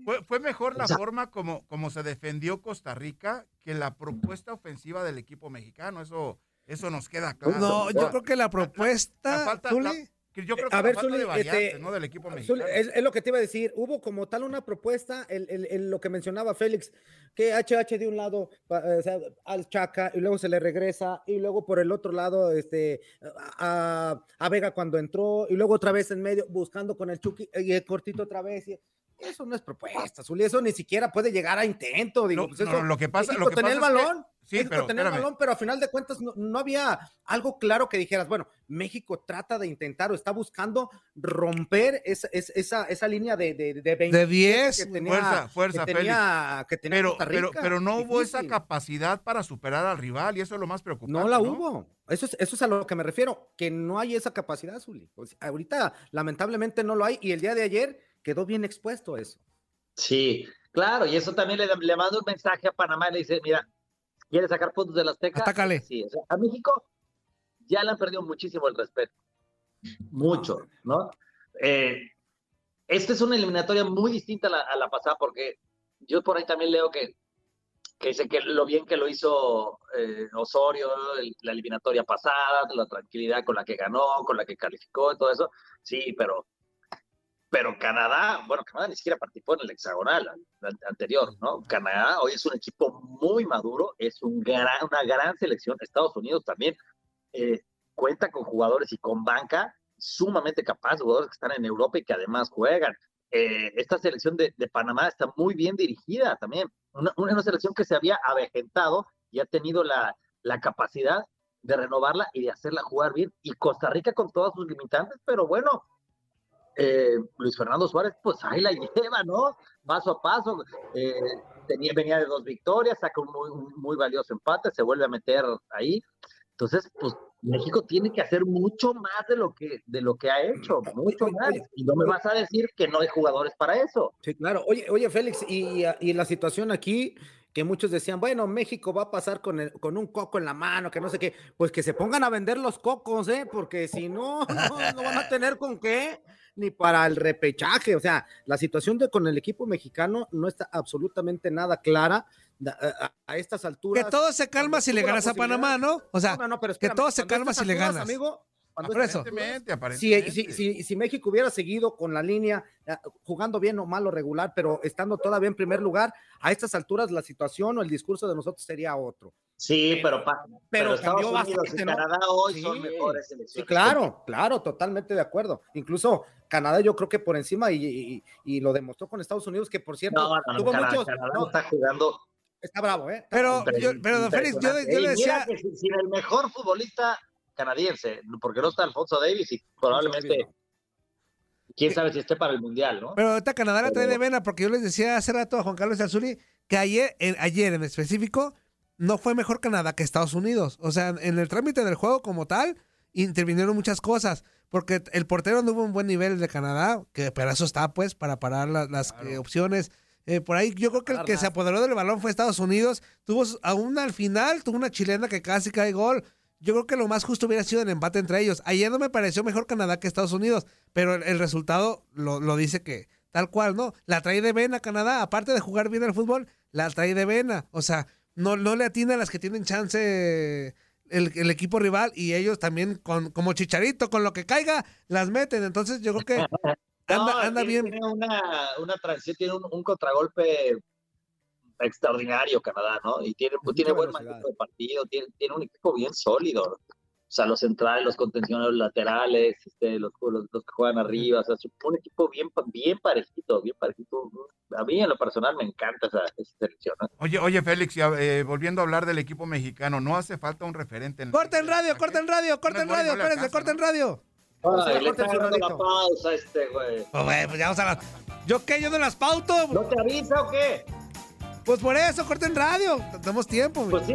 Speaker 5: Fue, fue mejor la
Speaker 13: O sea-
Speaker 5: forma como, como se defendió Costa Rica que la propuesta ofensiva del equipo mexicano. Eso, eso nos queda claro.
Speaker 3: No, yo creo que la propuesta,
Speaker 5: la la- que yo creo que
Speaker 4: A ver, Zuli,
Speaker 5: de
Speaker 4: este,
Speaker 5: ¿no? Del equipo
Speaker 4: Zuli,
Speaker 5: mexicano.
Speaker 4: es, es lo que te iba a decir. Hubo como tal una propuesta, el, el- el- lo que mencionaba Félix, que HH de un lado eh, o sea, al Chaca y luego se le regresa y luego por el otro lado este, a, a Vega cuando entró y luego otra vez en medio buscando con el Chucky y el cortito otra vez. y- eso no es propuesta, Zuli, eso ni siquiera puede llegar a intento. Digo,
Speaker 5: Lo-
Speaker 4: pues
Speaker 5: no, lo que pasa-
Speaker 4: México
Speaker 5: lo que
Speaker 4: tenía el
Speaker 5: pasa es que-
Speaker 4: balón,
Speaker 5: sí, pero
Speaker 4: tenía el balón, pero a final de cuentas no, no había algo claro que dijeras, bueno, México trata de intentar o está buscando romper esa, esa, esa, esa línea de, de, de, 27
Speaker 3: 10,
Speaker 4: que tenía,
Speaker 5: fuerza, fuerza,
Speaker 4: que tenía, que tenía
Speaker 5: pero,
Speaker 4: Costa
Speaker 5: pero,
Speaker 4: Rica.
Speaker 5: pero no hubo esa capacidad para superar al rival y eso es lo más preocupante.
Speaker 4: No la hubo. Eso es, eso es a lo que me refiero, que no hay esa capacidad, Zuli. O sea, ahorita, lamentablemente, no lo hay, y el día de ayer quedó bien expuesto eso.
Speaker 13: Sí, claro, y eso también le, le manda un mensaje a Panamá y le dice, mira, ¿quieres sacar puntos del Azteca?
Speaker 3: Atácale.
Speaker 13: Sí, o sea, a México ya le han perdido muchísimo el respeto. Mucho, ¿no? Eh, esta es una eliminatoria muy distinta a la, a la pasada porque yo por ahí también leo que, que dice que lo bien que lo hizo eh, Osorio, el- la eliminatoria pasada, la tranquilidad con la que ganó, con la que calificó y todo eso. Sí, pero pero Canadá, bueno, Canadá ni siquiera participó en el hexagonal an- an- anterior, ¿no? Canadá hoy es un equipo muy maduro, es un gran, una gran selección. Estados Unidos también eh, cuenta con jugadores y con banca sumamente capaz, jugadores que están en Europa y que además juegan. Eh, esta selección de, de Panamá está muy bien dirigida también. Una, una selección que se había avejentado y ha tenido la, la capacidad de renovarla y de hacerla jugar bien. Y Costa Rica con todas sus limitantes, pero bueno, eh, Luis Fernando Suárez, pues ahí la lleva, ¿no? Paso a paso. eh, tenía, venía de dos victorias, saca un muy, un muy valioso empate, se vuelve a meter ahí. Entonces, pues México tiene que hacer mucho más de lo que, de lo que ha hecho, mucho más. Y no me vas a decir que no hay jugadores para eso.
Speaker 4: Sí, claro. Oye, oye, Félix, y, y la situación aquí, que muchos decían, bueno, México va a pasar con, el- con un coco en la mano, que no sé qué, pues que se pongan a vender los cocos, ¿eh? Porque si no, no, no van a tener con qué, ni para el repechaje. O sea, la situación de, con el equipo mexicano no está absolutamente nada clara a, a- a estas alturas.
Speaker 3: que todo se calma si le ganas a Panamá, ¿no? O sea,
Speaker 4: No, no, pero
Speaker 3: que todo se calma si le ganas.
Speaker 4: amigo, estas
Speaker 3: eso.
Speaker 4: alturas, si, si, si, si México hubiera seguido con la línea, eh, jugando bien o mal o regular, pero estando todavía en primer lugar, a estas alturas la situación o el discurso de nosotros sería otro.
Speaker 13: Sí, pero, pa- pero, Estados Unidos
Speaker 4: bastante,
Speaker 13: y
Speaker 4: ¿no?
Speaker 13: Canadá hoy
Speaker 4: Sí,
Speaker 13: son mejores
Speaker 4: Sí,
Speaker 13: selecciones.
Speaker 4: claro, claro, totalmente de acuerdo. Incluso Canadá yo creo que por encima y, y- y lo demostró con Estados Unidos, que por cierto,
Speaker 13: No, no,
Speaker 4: tuvo
Speaker 13: Canadá,
Speaker 4: muchos...
Speaker 13: Canadá
Speaker 4: no,
Speaker 13: está jugando
Speaker 4: Está bravo, ¿eh?
Speaker 3: Pero, yo, pero don Félix, yo, yo le decía,
Speaker 13: que sin- sin el mejor futbolista canadiense, porque no está Alfonso Davis y probablemente, quién sabe si esté para el Mundial, ¿no?
Speaker 3: pero ahorita Canadá la trae de vena, porque yo les decía hace rato a Juan Carlos Alzuri que ayer, en, ayer en específico, no fue mejor Canadá que Estados Unidos. O sea, en el trámite del juego como tal, intervinieron muchas cosas. Porque el portero no hubo un buen nivel de Canadá, que para eso está, pues, para parar la- las eh, opciones. Eh, por ahí, yo creo que el que se apoderó del balón fue Estados Unidos. Tuvo aún al final, tuvo una chilena que casi cae gol. Yo creo que lo más justo hubiera sido el empate entre ellos. Ayer no me pareció mejor Canadá que Estados Unidos, pero el, el resultado lo, lo dice que tal cual, ¿no? La trae de vena Canadá, aparte de jugar bien al fútbol, la trae de vena. O sea, no, no le atina a las que tienen chance el, el equipo rival y ellos también, con, como chicharito, con lo que caiga, las meten. Entonces yo creo que anda,
Speaker 13: No,
Speaker 3: anda
Speaker 13: tiene-
Speaker 3: bien.
Speaker 13: Tiene una, una transición, tiene un, un contragolpe extraordinario Canadá, ¿no? Y tiene, tiene buen manejo de partido, tiene, tiene un equipo bien sólido. O sea, los centrales, los contenciones los laterales, este, los, los, los que juegan arriba, o sea, es un equipo bien, pa- bien parejito, bien parejito. A mí en lo personal me encanta esa, esa selección. ¿no?
Speaker 5: Oye, oye, Félix, ya, eh, volviendo a hablar del equipo mexicano, no hace falta un referente en
Speaker 3: Corten radio, corten radio, corten radio,
Speaker 5: no
Speaker 3: espérense, corten radio.
Speaker 13: Ay, le está dando la pausa a este, güey.
Speaker 3: Pues, güey, pues ya vamos a la... ¿Yo qué? ¿Yo no las pauto?
Speaker 13: ¿No te avisa o qué?
Speaker 3: Pues por eso, corten radio. Tenemos tiempo.
Speaker 13: Pues sí.